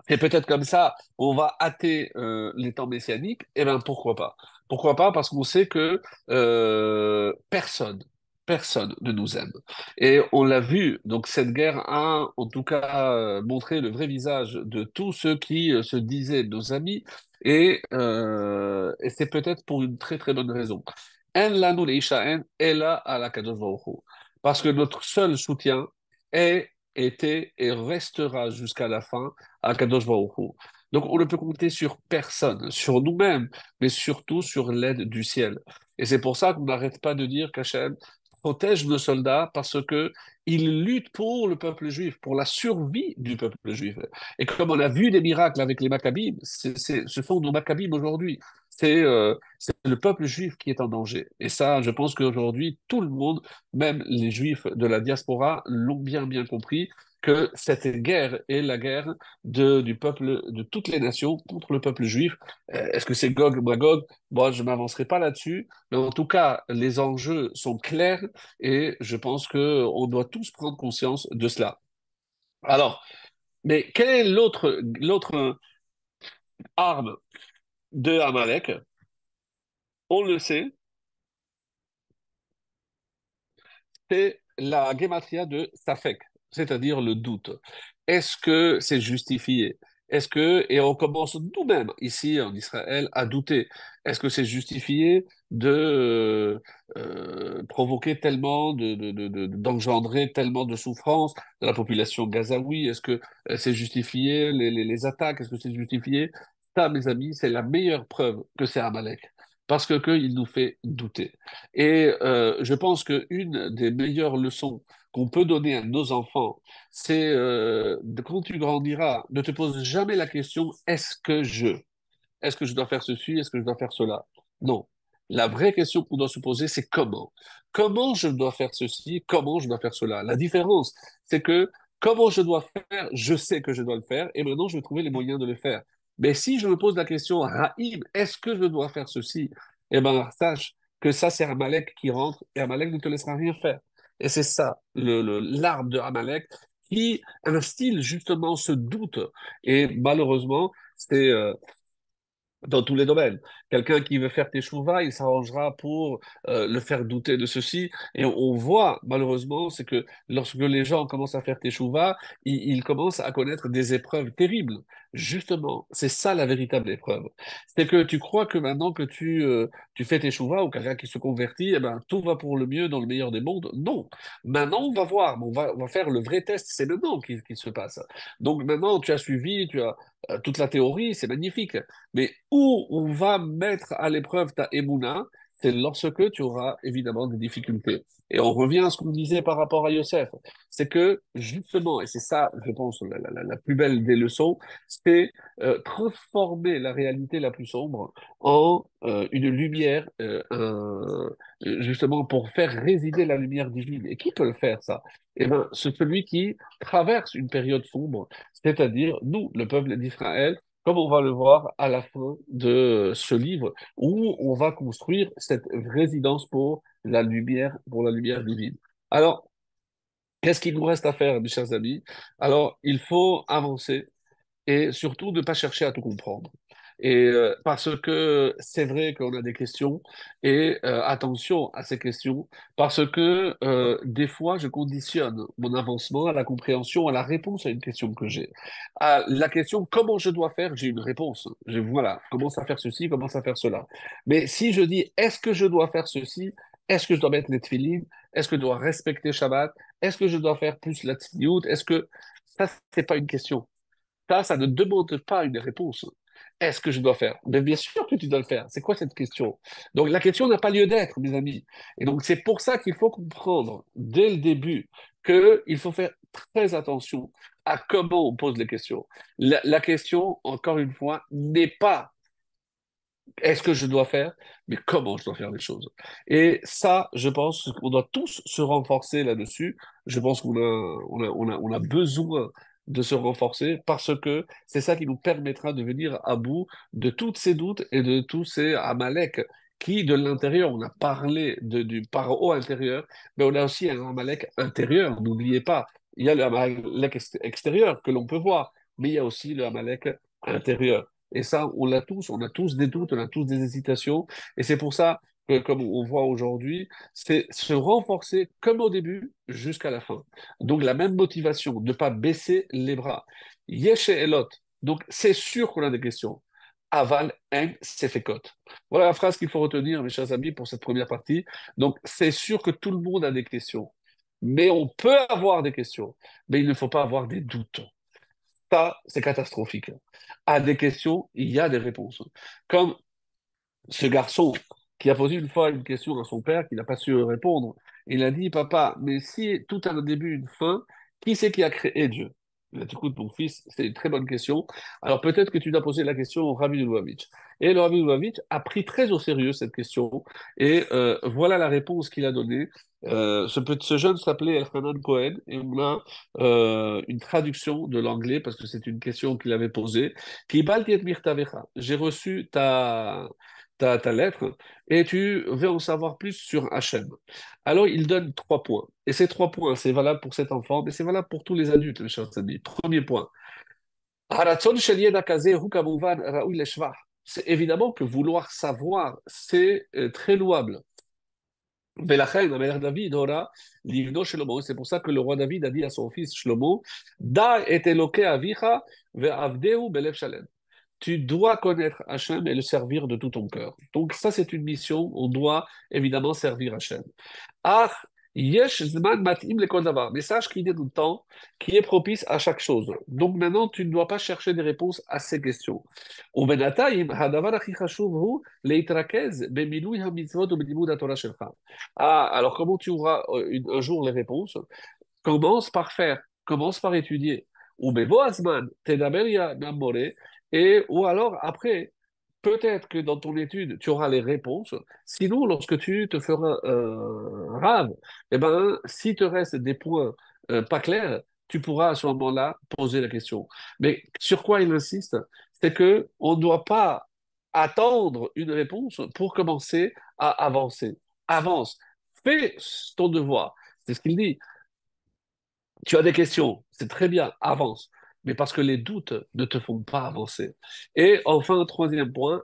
et peut-être comme ça, on va hâter euh, les temps messianiques. Eh bien, pourquoi pas? Pourquoi pas? Parce qu'on sait que euh, personne, personne ne nous aime. Et on l'a vu, donc cette guerre a en tout cas euh, montré le vrai visage de tous ceux qui euh, se disaient nos amis. Et, euh, et c'est peut-être pour une très très bonne raison. Parce que notre seul soutien est était et restera jusqu'à la fin à Kadosh Baruch. Donc on ne peut compter sur personne, sur nous-mêmes, mais surtout sur l'aide du ciel. Et c'est pour ça qu'on n'arrête pas de dire qu'Hachem protège nos soldats parce que il lutte pour le peuple juif, pour la survie du peuple juif. Et comme on a vu des miracles avec les Maccabim, ce sont nos Maccabim aujourd'hui. C'est, euh, c'est le peuple juif qui est en danger. Et ça, je pense qu'aujourd'hui, tout le monde, même les juifs de la diaspora, l'ont bien bien compris que cette guerre est la guerre de, du peuple, de toutes les nations contre le peuple juif. Euh, Est-ce que c'est Gog, Magog? Moi, je ne m'avancerai pas là-dessus, mais en tout cas, les enjeux sont clairs et je pense qu'on doit tous prendre conscience de cela. Alors, mais quelle est l'autre arme de Amalek On le sait, c'est la gématria de Safek, c'est-à-dire le doute. Est-ce que c'est justifié? Est-ce que, et on commence nous-mêmes ici en Israël à douter, est-ce que c'est justifié de euh, euh, provoquer tellement, de, de- de- de- d'engendrer tellement de souffrance dans la population gazaoui? Est-ce que euh, c'est justifié les, les attaques? Est-ce que c'est justifié? Ça, mes amis, c'est la meilleure preuve que c'est Amalek. Parce que, que il nous fait douter. Et euh, je pense qu'une des meilleures leçons qu'on peut donner à nos enfants, c'est euh, quand tu grandiras, ne te pose jamais la question est-ce que je, est-ce que je dois faire ceci, est-ce que je dois faire cela? Non. La vraie question qu'on doit se poser, c'est comment? Comment je dois faire ceci, comment je dois faire cela? La différence, c'est que comment je dois faire, je sais que je dois le faire, et maintenant je vais trouver les moyens de le faire. Mais si je me pose la question, Raïm, est-ce que je dois faire ceci? Eh bien, sache que ça, c'est Amalek qui rentre, et Amalek ne te laissera rien faire. Et c'est ça, l'arme de Amalek, qui instille justement ce doute. Et malheureusement, c'est euh, dans tous les domaines. Quelqu'un qui veut faire teshuva, il s'arrangera pour euh, le faire douter de ceci. Et on, voit, malheureusement, c'est que lorsque les gens commencent à faire teshuva, ils, ils commencent à connaître des épreuves terribles. Justement, c'est ça la véritable épreuve. C'est que tu crois que maintenant que tu, euh, tu fais teshuva ou quelqu'un qui se convertit, eh ben, tout va pour le mieux dans le meilleur des mondes. Non. Maintenant, on va voir, on va, on va faire le vrai test. C'est maintenant qu'il qu'il se passe. Donc maintenant, tu as suivi, tu as toute la théorie, c'est magnifique. Mais où on va mettre à l'épreuve ta émouna, c'est lorsque tu auras évidemment des difficultés. Et on revient à ce qu'on disait par rapport à Yosef. C'est que justement, et c'est ça, je pense, la, la- la plus belle des leçons, c'est euh, transformer la réalité la plus sombre en euh, une lumière, euh, justement pour faire résider la lumière divine. Et qui peut le faire, ça? Eh ben, c'est celui qui traverse une période sombre, c'est-à-dire nous, le peuple d'Israël, comme on va le voir à la fin de ce livre, où on va construire cette résidence pour la lumière, pour la lumière divine. Alors, qu'est-ce qu'il nous reste à faire, mes chers amis? Alors, il faut avancer et surtout ne pas chercher à tout comprendre. Et euh, parce que c'est vrai qu'on a des questions et euh, attention à ces questions parce que euh, des fois je conditionne mon avancement à la compréhension, à la réponse à une question que j'ai. À la question comment je dois faire, j'ai une réponse. Je, voilà, commence à faire ceci, commence à faire cela. Mais si je dis est-ce que je dois faire ceci, est-ce que je dois mettre les est-ce que je dois respecter Shabbat, est-ce que je dois faire plus la est-ce que ça c'est pas une question. Ça, ça ne demande pas une réponse. Est-ce que je dois faire? Mais bien sûr que tu dois le faire. C'est quoi cette question? Donc la question n'a pas lieu d'être, mes amis. Et donc c'est pour ça qu'il faut comprendre dès le début qu'il faut faire très attention à comment on pose les questions. La, question, encore une fois, n'est pas est-ce que je dois faire, mais comment je dois faire les choses. Et ça, je pense qu'on doit tous se renforcer là-dessus. Je pense qu'on a, on a, on a, on a besoin de se renforcer parce que c'est ça qui nous permettra de venir à bout de tous ces doutes et de tous ces Amalek qui, de l'intérieur, on a parlé de, du paro intérieur, mais on a aussi un Amalek intérieur, n'oubliez pas. Il y a le Amalek extérieur que l'on peut voir, mais il y a aussi le Amalek intérieur. Et ça, on l'a tous, on a tous des doutes, on a tous des hésitations, et c'est pour ça comme on voit aujourd'hui, c'est se renforcer comme au début jusqu'à la fin. Donc la même motivation, ne pas baisser les bras. Yeshe Elot, donc c'est sûr qu'on a des questions. Aval, en, sefekot. Voilà la phrase qu'il faut retenir, mes chers amis, pour cette première partie. Donc, c'est sûr que tout le monde a des questions. Mais on peut avoir des questions. Mais il ne faut pas avoir des doutes. Ça, c'est catastrophique. À des questions, il y a des réponses. Comme ce garçon qui a posé une fois une question à son père qui n'a pas su répondre. Il a dit, papa, mais si tout a un début, une fin, qui c'est qui a créé Dieu? Il a mon fils, c'est une très bonne question. Alors peut-être que tu dois poser la question au Rabbi Lubavitch. Et le Rabbi Lubavitch a pris très au sérieux cette question. Et euh, voilà la réponse qu'il a donnée. Euh, ce, ce, jeune s'appelait Elhanan Cohen et on a euh, une traduction de l'anglais parce que c'est une question qu'il avait posée. J'ai reçu ta, ta, ta, lettre et tu veux en savoir plus sur Hachem. Alors il donne trois points. Et ces trois points, c'est valable pour cet enfant, mais c'est valable pour tous les adultes, mes chers amis. Premier point. C'est évidemment que vouloir savoir, c'est euh, très louable. C'est pour ça que le roi David a dit à son fils Shlomo, Da et avicha belev shalem tu dois connaître Hachem et le servir de tout ton cœur. Donc ça, c'est une mission. On doit évidemment servir Hachem. Ah, yesh zman matim le Mais sache qu'il y temps qui est propice à chaque chose. Donc maintenant, tu ne dois pas chercher des réponses à ces questions. Ah, alors comment tu auras euh, un jour les réponses? Commence par faire, commence par étudier. Ou et, ou alors, après, peut-être que dans ton étude, tu auras les réponses. Sinon, lorsque tu te feras euh, rave, eh ben, si te reste des points euh, pas clairs, tu pourras à ce moment-là poser la question. Mais sur quoi il insiste C'est que on ne doit pas attendre une réponse pour commencer à avancer. Avance, fais ton devoir. C'est ce qu'il dit. Tu as des questions, c'est très bien, avance mais parce que les doutes ne te font pas avancer. Et enfin, troisième point,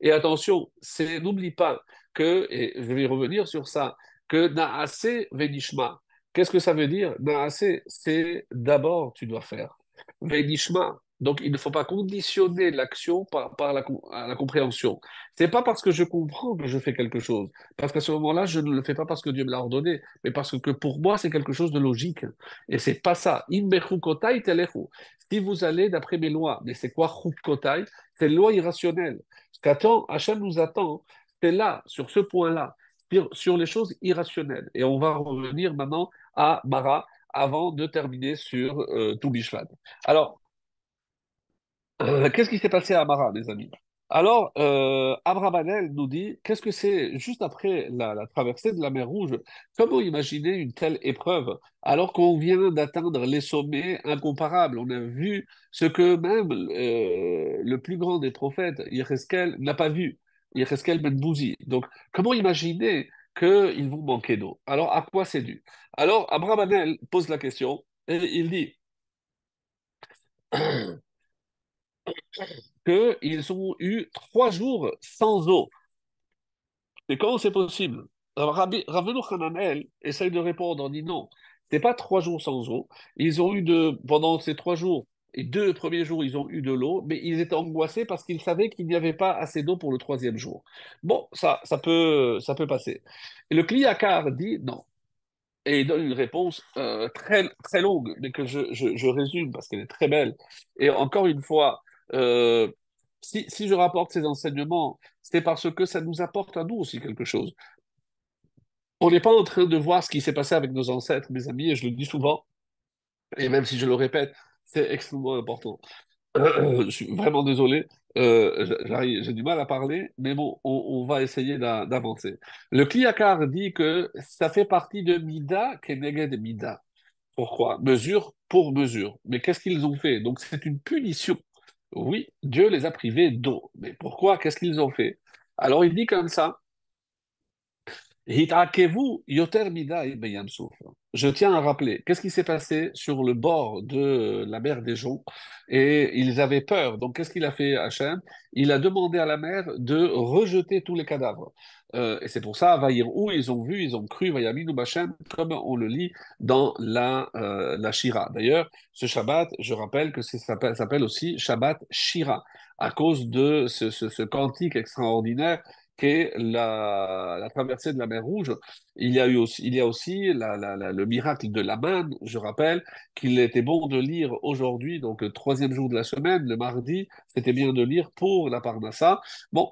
et attention, n'oublie pas que, et je vais revenir sur ça, que Naase Venishma, qu'est-ce que ça veut dire? Naase, c'est d'abord tu dois faire. Venishma, donc, il ne faut pas conditionner l'action par, la, la, compréhension. C'est pas parce que je comprends que je fais quelque chose. Parce qu'à ce moment-là, je ne le fais pas parce que Dieu me l'a ordonné, mais parce que pour moi, c'est quelque chose de logique. Et c'est pas ça. Si vous allez d'après mes lois, mais c'est quoi kotai C'est loi irrationnelle. Ce qu'attend, Hachem nous attend, c'est là, sur ce point-là, sur les choses irrationnelles. Et on va revenir maintenant à Mara avant de terminer sur euh. Alors, euh, qu'est-ce qui s'est passé à Amara, mes amis? Alors, euh, Abravanel nous dit, qu'est-ce que c'est juste après la, traversée de la mer Rouge Comment imaginer une telle épreuve alors qu'on vient d'atteindre les sommets incomparables? On a vu ce que même euh, le plus grand des prophètes, Yereskel, n'a pas vu, Yereskel Ben Bouzi. Donc, comment imaginer qu'ils vont manquer d'eau? Alors, à quoi c'est dû? Alors, Abravanel pose la question et il dit qu'ils ont eu trois jours sans eau. Et comment c'est possible? Ravenu Hananel essaye de répondre, on dit non, c'est pas trois jours sans eau. Ils ont eu de, pendant ces trois jours, et deux premiers jours, ils ont eu de l'eau, mais ils étaient angoissés parce qu'ils savaient qu'il n'y avait pas assez d'eau pour le troisième jour. Bon, ça, ça, peut, ça peut passer. Et le Kliakar dit non. Et il donne une réponse euh, très, très longue, mais que je, je, je résume parce qu'elle est très belle. Et encore une fois, euh, si, je rapporte ces enseignements, c'est parce que ça nous apporte à nous aussi quelque chose. On n'est pas en train de voir ce qui s'est passé avec nos ancêtres, mes amis, et je le dis souvent, et même si je le répète, c'est extrêmement important. je suis vraiment désolé, euh, j'ai du mal à parler, mais bon, on, va essayer d'a- d'avancer. Le Kliakar dit que ça fait partie de Mida, Keneged Mida. Pourquoi? Mesure pour mesure. Mais qu'est-ce qu'ils ont fait? Donc c'est une punition. Oui, Dieu les a privés d'eau. Mais pourquoi? Qu'est-ce qu'ils ont fait? Alors il dit comme ça. Je tiens à rappeler, qu'est-ce qui s'est passé sur le bord de la mer des Joncs? Et ils avaient peur. Donc, qu'est-ce qu'il a fait, Hachem? Il a demandé à la mer de rejeter tous les cadavres. Euh, et c'est pour ça, Vaïr, où ils ont vu, ils ont cru, Vayaminu Bachem, comme on le lit dans la, euh, la Shira. D'ailleurs, ce Shabbat, je rappelle que ça s'appelle aussi Shabbat Shira, à cause de ce, ce cantique extraordinaire qu'est la, la traversée de la mer Rouge. Il y a eu aussi, il y a aussi le miracle de la manne. Je rappelle qu'il était bon de lire aujourd'hui, donc le troisième jour de la semaine, le mardi, c'était bien de lire pour la Parnassa. Bon,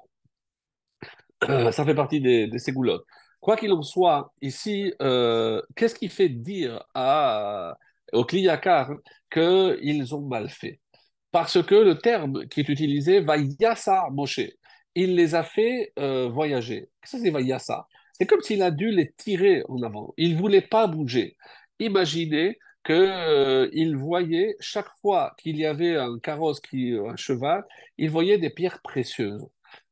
ça fait partie des, des ségoulottes. Quoi qu'il en soit, ici, euh, qu'est-ce qui fait dire à, aux Kliyakar qu'ils ont mal fait? Parce que le terme qui est utilisé, va yassa Moshe, il les a fait euh, voyager. Que c'est yassa C'est comme s'il a dû les tirer en avant. Il ne voulait pas bouger. Imaginez qu'il euh, voyait chaque fois qu'il y avait un carrosse, qui, un cheval, il voyait des pierres précieuses.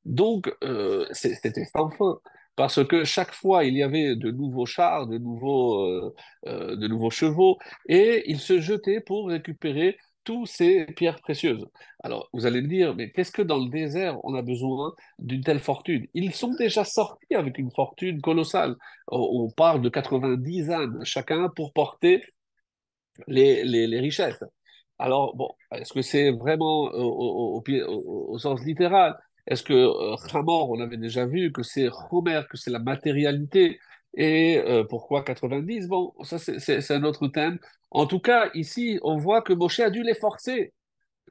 Donc, euh, c'était sans fin. Parce que chaque fois, il y avait de nouveaux chars, de nouveaux, euh, euh, de nouveaux chevaux, et il se jetait pour récupérer tous ces pierres précieuses. Alors, vous allez me dire, mais qu'est-ce que dans le désert, on a besoin d'une telle fortune? Ils sont déjà sortis avec une fortune colossale. On, parle de 90 ânes chacun pour porter les, richesses. Alors, bon, est-ce que c'est vraiment au, sens littéral? Est-ce que euh, Hamor, on avait déjà vu que c'est Homer, que c'est la matérialité? Et euh, pourquoi 90 Bon, ça c'est un autre thème. En tout cas, ici, on voit que Moshe a dû les forcer.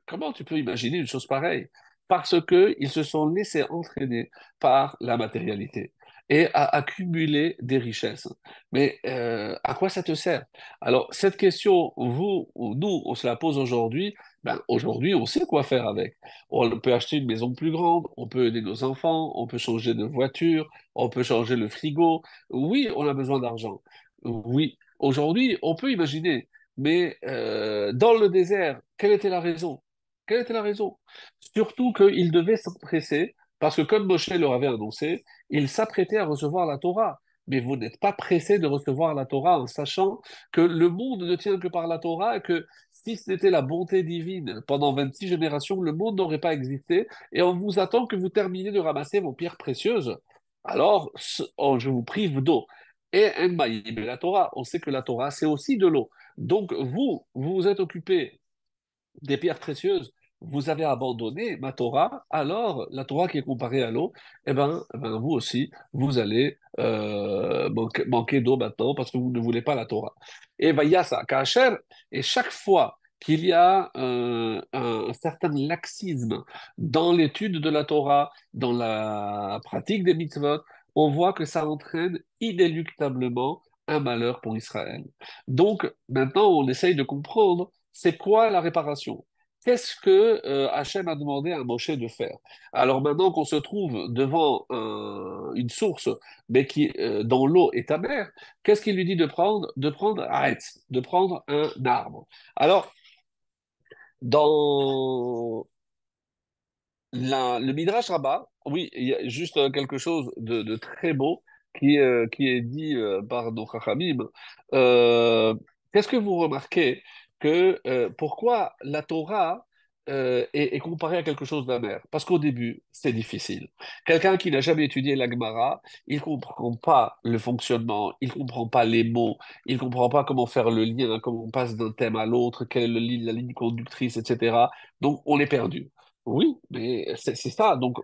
Comment tu peux imaginer une chose pareille? Parce qu'ils se sont laissés entraîner par la matérialité et à accumuler des richesses. Mais euh, à quoi ça te sert? Alors, cette question, vous ou nous, on se la pose aujourd'hui. Ben, aujourd'hui, on sait quoi faire avec. On peut acheter une maison plus grande, on peut aider nos enfants, on peut changer de voiture, on peut changer le frigo. Oui, on a besoin d'argent. Oui, aujourd'hui, on peut imaginer. Mais euh, dans le désert, quelle était la raison? Quelle était la raison? Surtout qu'il devait s'empresser, parce que comme Moshe leur avait annoncé, il s'apprêtait à recevoir la Torah. Mais vous n'êtes pas pressé de recevoir la Torah en sachant que le monde ne tient que par la Torah et que si c'était la bonté divine pendant 26 générations, le monde n'aurait pas existé et on vous attend que vous terminiez de ramasser vos pierres précieuses. Alors, je vous prive d'eau. Et la Torah, on sait que la Torah, c'est aussi de l'eau. Donc, vous, vous vous êtes occupé des pierres précieuses, vous avez abandonné ma Torah, alors la Torah qui est comparée à l'eau, eh ben, eh ben, vous aussi, vous allez euh, manquer, d'eau maintenant parce que vous ne voulez pas la Torah. Et ça, Kacher, et chaque fois qu'il y a un, un, certain laxisme dans l'étude de la Torah, dans la pratique des mitzvot, on voit que ça entraîne inéluctablement un malheur pour Israël. Donc maintenant, on essaye de comprendre c'est quoi la réparation Qu'est-ce que euh, Hachem a demandé à Moshe de faire? Alors maintenant qu'on se trouve devant un, une source, mais qui euh, dans l'eau est amère, qu'est-ce qu'il lui dit de prendre De prendre arrête, de prendre un arbre? Alors dans le Midrash Rabbah, oui, il y a juste quelque chose de, très beau qui, euh, est dit euh, par nos. Euh, Qu'est-ce que vous remarquez? Que euh, pourquoi la Torah euh, est, comparée à quelque chose d'amer? Parce qu'au début, c'est difficile. Quelqu'un qui n'a jamais étudié la Gemara, il ne comprend pas le fonctionnement, il ne comprend pas les mots, il ne comprend pas comment faire le lien, comment on passe d'un thème à l'autre, quelle est le, la ligne conductrice, etc. Donc, on est perdu. Oui, mais c'est ça. Donc,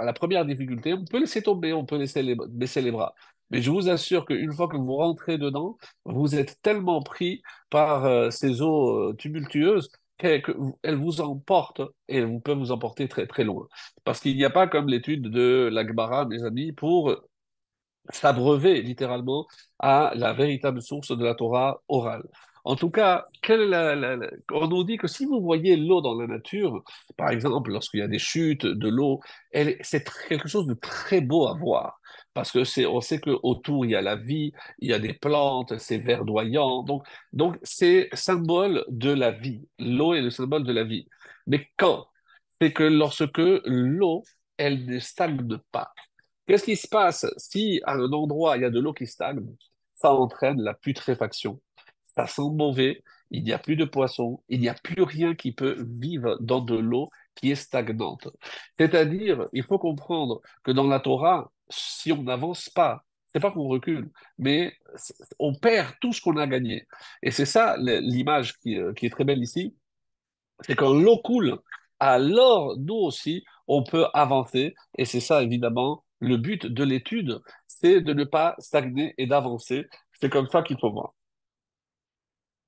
à la première difficulté, on peut laisser tomber, on peut laisser baisser les bras. Mais je vous assure qu'une fois que vous rentrez dedans, vous êtes tellement pris par euh, ces eaux euh, tumultueuses qu'elles vous emportent et elles peuvent vous emporter très très loin. Parce qu'il n'y a pas comme l'étude de l'Agbara, mes amis, pour s'abreuver littéralement à la véritable source de la Torah orale. En tout cas, on nous dit que si vous voyez l'eau dans la nature, par exemple, lorsqu'il y a des chutes de l'eau, c'est quelque chose de très beau à voir. Parce que c'est, on sait qu'autour, il y a la vie, il y a des plantes, c'est verdoyant. Donc, donc c'est symbole de la vie. L'eau est le symbole de la vie. Mais quand? C'est que lorsque l'eau, elle ne stagne pas. Qu'est-ce qui se passe? Si à un endroit il y a de l'eau qui stagne Ça entraîne la putréfaction. Ça sent mauvais, il n'y a plus de poissons, il n'y a plus rien qui peut vivre dans de l'eau qui est stagnante. C'est-à-dire, il faut comprendre que dans la Torah, si on n'avance pas, c'est pas qu'on recule, mais on perd tout ce qu'on a gagné. Et c'est ça l'image qui, euh, qui est très belle ici, c'est quand l'eau coule, alors nous aussi, on peut avancer. Et c'est ça, évidemment, le but de l'étude, c'est de ne pas stagner et d'avancer. C'est comme ça qu'il faut voir.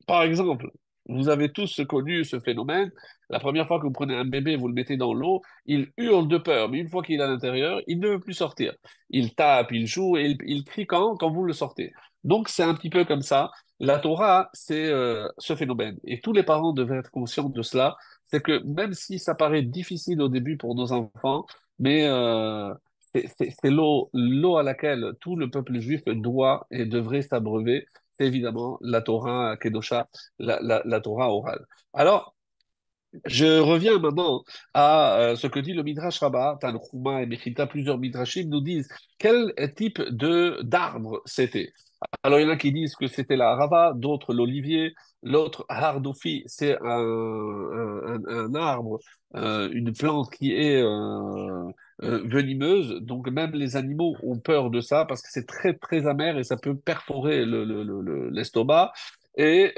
Par exemple, vous avez tous connu ce phénomène. La première fois que vous prenez un bébé, vous le mettez dans l'eau, il hurle de peur, mais une fois qu'il est à l'intérieur, il ne veut plus sortir. Il tape, il joue et il, crie quand, quand vous le sortez. Donc c'est un petit peu comme ça. La Torah, c'est euh, ce phénomène. Et tous les parents devaient être conscients de cela. C'est que même si ça paraît difficile au début pour nos enfants, mais euh, c'est l'eau à laquelle tout le peuple juif doit et devrait s'abreuver. Évidemment la Torah Kedosha, la, Torah orale. Alors, je reviens maintenant à euh, ce que dit le Midrash Rabbah, Tanchuma et Mechita, plusieurs Midrashim nous disent quel type d'arbre c'était. Alors, il y en a qui disent que c'était la rava, d'autres l'olivier, l'autre hardoufi, c'est un, arbre, euh, une plante qui est euh, euh, venimeuse. Donc, même les animaux ont peur de ça parce que c'est très, très amer et ça peut perforer l'estomac. Le, et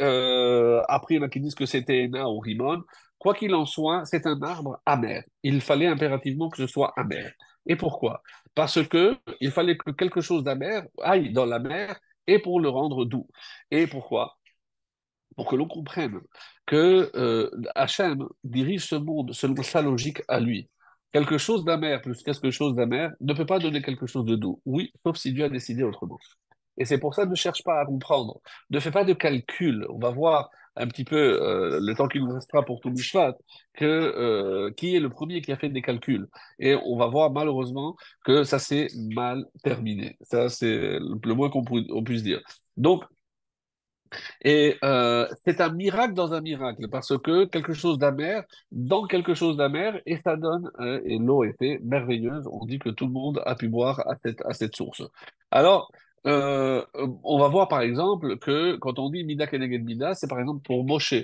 après, il y en a qui disent que c'était Ena ou Rimon. Quoi qu'il en soit, c'est un arbre amer. Il fallait impérativement que ce soit amer. Et pourquoi? Parce que il fallait que quelque chose d'amer aille dans la mer et pour le rendre doux. Et pourquoi? Pour que l'on comprenne que euh, Hachem dirige ce monde selon sa logique à lui. Quelque chose d'amer plus quelque chose d'amer ne peut pas donner quelque chose de doux. Oui, sauf si Dieu a décidé autrement. Et c'est pour ça, ne cherche pas à comprendre. Ne fais pas de calcul. On va voir un petit peu euh, le temps qu'il nous restera pour tout Mishpat, que euh, qui est le premier qui a fait des calculs. Et on va voir malheureusement que ça s'est mal terminé. Ça, c'est le moins qu'on puisse dire. Donc, et euh, c'est un miracle dans un miracle, parce que quelque chose d'amer, dans quelque chose d'amer, et ça donne, et l'eau était merveilleuse, on dit que tout le monde a pu boire à cette, à cette source. Alors, euh, on va voir par exemple que quand on dit Mida Keneged Mida, c'est par exemple pour Moshe.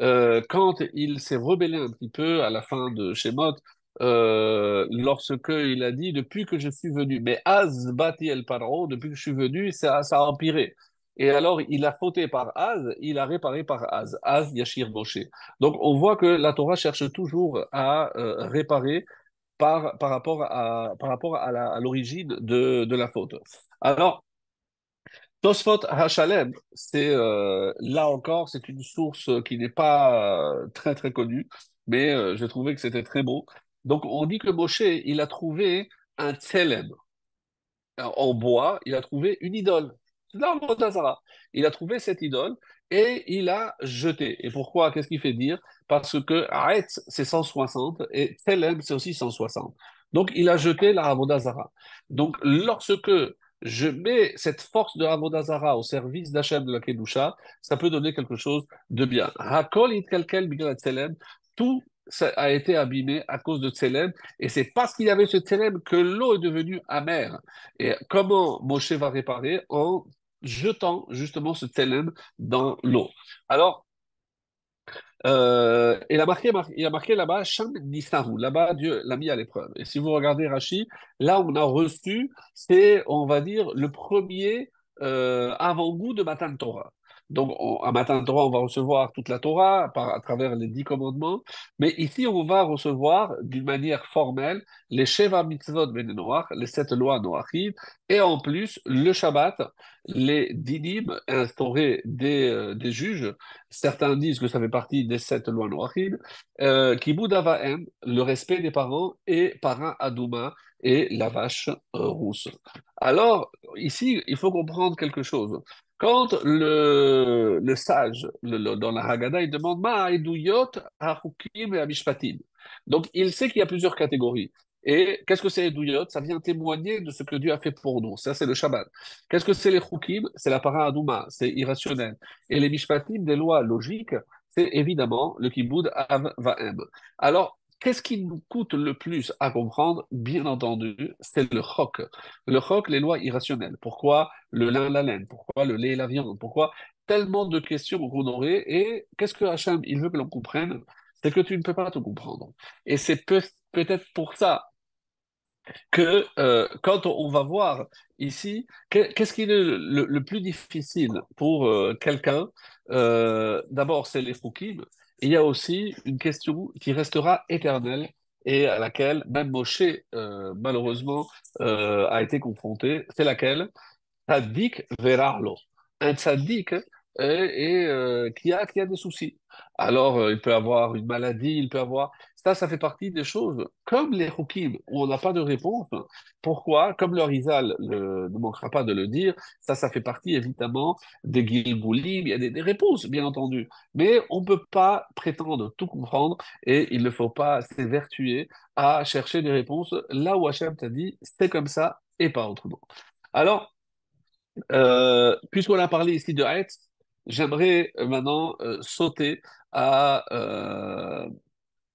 Euh, quand il s'est rebellé un petit peu à la fin de Shemot, euh, lorsque il a dit depuis que je suis venu, mais Az Bati El Paro, depuis que je suis venu, ça, ça a empiré. Et alors, il a fauté par Az, il a réparé par Az. Az Yashir Moshe. Donc, on voit que la Torah cherche toujours à euh, réparer par, par rapport à, à l'origine de, de la faute. Alors, Tosfot Hachalem, c'est euh, là encore, c'est une source qui n'est pas euh, très très connue, mais euh, j'ai trouvé que c'était très beau. Donc on dit que Moshe, il a trouvé un tselem en bois, il a trouvé une idole. Il a trouvé cette idole et il a jeté. Et pourquoi? Qu'est-ce qu'il fait dire? Parce que Aretz, c'est 160 et Tselem, c'est aussi 160. Donc il a jeté la Avodazara. Donc lorsque je mets cette force de Avodazara au service d'Hachem de la Kedusha, ça peut donner quelque chose de bien. Hakol it tout ça a été abîmé à cause de Tselem, et c'est parce qu'il y avait ce Tselem que l'eau est devenue amère. Et comment Moshe va réparer En jetant justement ce Tselem dans l'eau. Alors, euh, il a marqué, là-bas Sham Nisahu. Là-bas, Dieu l'a mis à l'épreuve. Et si vous regardez Rashi, là, on a reçu, c'est, on va dire, le premier euh, avant-goût de Matan Torah. Donc, à Matin Torah, on va recevoir toute la Torah par, à travers les dix commandements. Mais ici, on va recevoir d'une manière formelle les Sheva Mitzvot Ben Noach, les sept lois Noachim, et en plus le Shabbat, les dinim instaurés des, euh, des juges. Certains disent que ça fait partie des sept lois Noachim. Euh, Kibud le respect des parents, et Parrain Adouma, et la vache euh, rousse. Alors, ici, il faut comprendre quelque chose. Quand le, sage, dans la Haggadah, il demande Ma eduyot hachukim et amishpatim. Donc, il sait qu'il y a plusieurs catégories. Et qu'est-ce que c'est eduyot Ça vient témoigner de ce que Dieu a fait pour nous. Ça, c'est le Shabbat. Qu'est-ce que c'est les chukim C'est la para c'est irrationnel. Et les mishpatim, des lois logiques, c'est évidemment le kiboud av va'em. Alors, Qu'est-ce qui nous coûte le plus à comprendre? Bien entendu, c'est le chok. Le chok, les lois irrationnelles. Pourquoi le lin, la laine? Pourquoi le lait la viande? Pourquoi tellement de questions qu'on aurait Et qu'est-ce que Hachem, il veut que l'on comprenne? C'est que tu ne peux pas tout comprendre. Et c'est peut- peut-être pour ça que euh, quand on va voir ici, que- qu'est-ce qui est le plus difficile pour euh, quelqu'un? Euh, D'abord, c'est les foukim. Il y a aussi une question qui restera éternelle et à laquelle même Moshe, euh, malheureusement, euh, a été confronté. C'est laquelle? Tzaddik verarlo. Un tzaddik euh, et, euh, qui a, qui a des soucis. Alors, il peut avoir une maladie, il peut avoir... Ça, ça fait partie des choses, comme les hukim, où on n'a pas de réponse. Pourquoi? Comme le Rizal ne manquera pas de le dire, ça, ça fait partie évidemment des Gilgoulim, il y a des, réponses, bien entendu. Mais on ne peut pas prétendre tout comprendre et il ne faut pas s'évertuer à chercher des réponses là où Hachem t'a dit, c'est comme ça et pas autrement. Alors, euh, puisqu'on a parlé ici de Hetz, j'aimerais euh, maintenant euh, sauter à,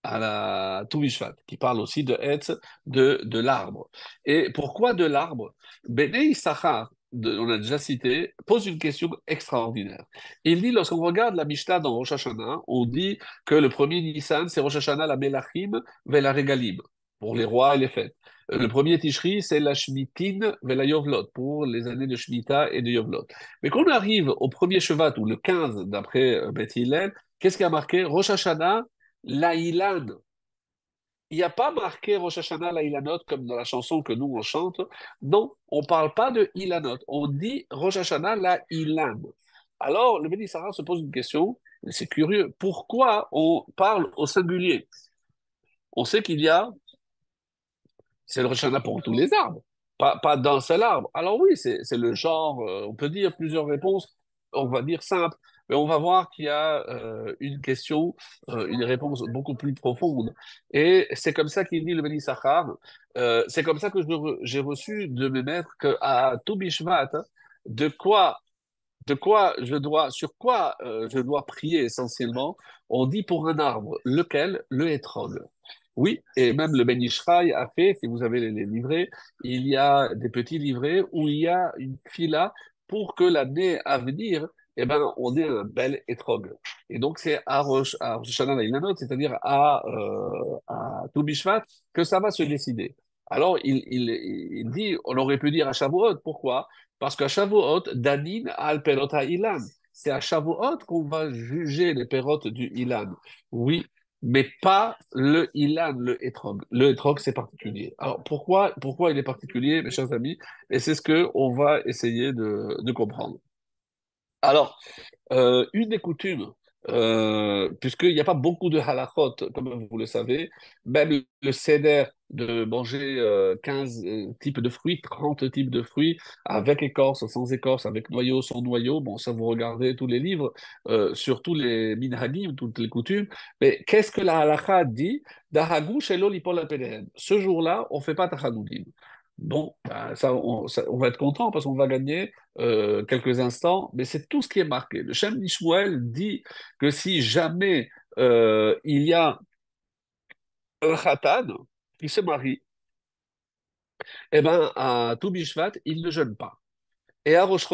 à la Toubishvat, qui parle aussi de Hetz, de, de l'arbre. Et pourquoi de l'arbre? Bene Issachar, on a déjà cité, pose une question extraordinaire. Il dit, lorsqu'on regarde la Mishnah dans Rosh Hashanah, on dit que le premier Nissan, c'est Rosh Hashanah la Melachim la Regalim, pour les rois et les fêtes. Euh, Le premier Tishri, c'est la Shmitin la Yovlot, pour les années de Shemitah et de Yovlot. Mais quand on arrive au premier Shevat, ou le 15 d'après euh, Beth Hillel, qu'est-ce qui a marqué? Rosh Hashanah, la Ilan. Il n'y a pas marqué Rosh Hashanah la Ilanot comme dans la chanson que nous on chante. Non, on ne parle pas de Ilanot. On dit Rosh Hashanah la Ilan. Alors, le Béni Sarah se pose une question, c'est curieux. Pourquoi on parle au singulier? On sait qu'il y a c'est le Rosh Hashanah pour tous les arbres, pas, pas d'un seul arbre. Alors oui, c'est c'est le genre, euh, on peut dire plusieurs réponses, on va dire simple, mais on va voir qu'il y a euh, une question, euh, une réponse beaucoup plus profonde. Et c'est comme ça qu'il dit le Béni euh, c'est comme ça que j'ai reçu de mes maîtres qu'à tout Bishvat, de quoi de quoi je dois, sur quoi euh, je dois prier essentiellement, on dit pour un arbre, lequel Le hétrog. Oui, et même le Ben Ishraï a fait, si vous avez les, les livrets, il y a des petits livrets où il y a une fila pour que l'année à venir, eh ben, on ait un bel hétrog. Et donc, c'est à Rosh, Hashanah c'est-à-dire à, euh, à Tou Bishvat, que ça va se décider. Alors, il, dit, on aurait pu dire à Shavuot, pourquoi? Parce qu'à Shavuot, Danin al perot ilan. C'est à Shavuot qu'on va juger les pérotes du ilan. Oui, mais pas le ilan, le etrog. Le etrog, c'est particulier. Alors, pourquoi, pourquoi il est particulier, mes chers amis? Et c'est ce que on va essayer de comprendre. Alors, euh, une des coutumes, euh, puisqu'il n'y a pas beaucoup de halachot, comme vous le savez, même le seder de manger euh, 15 euh, types de fruits, 30 types de fruits, avec écorce, sans écorce, avec noyau, sans noyau, bon, ça vous regardez tous les livres, sur tous les minhagim, toutes les coutumes, mais qu'est-ce que la halacha dit? Ce jour-là, on ne fait pas tachanudim. Bon, ben, ça, on, va être content parce qu'on va gagner euh, quelques instants, mais c'est tout ce qui est marqué. Le Shem Mishmuel dit que si jamais euh, il y a un khatan qui se marie, eh ben, à Tou Bishvat, il ne jeûne pas. Et à Rosh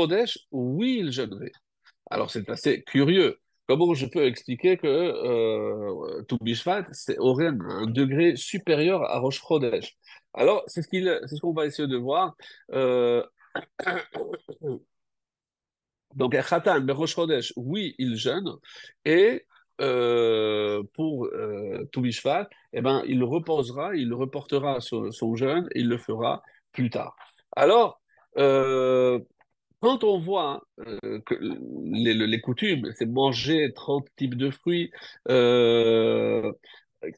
oui, il jeûnerait. Alors, c'est assez curieux. Comment je peux expliquer que euh, Tou Bishvat c'est- aurait un, degré supérieur à Rosh? Alors, c'est ce c'est ce qu'on va essayer de voir. Euh, Donc, Khatan, mais Rosh Chodesh, oui, il jeûne. Et euh, pour euh, Tou B'Shvat, eh ben, il reposera, il reportera son, jeûne et il le fera plus tard. Alors, euh, quand on voit que les, coutumes, c'est manger 30 types de fruits,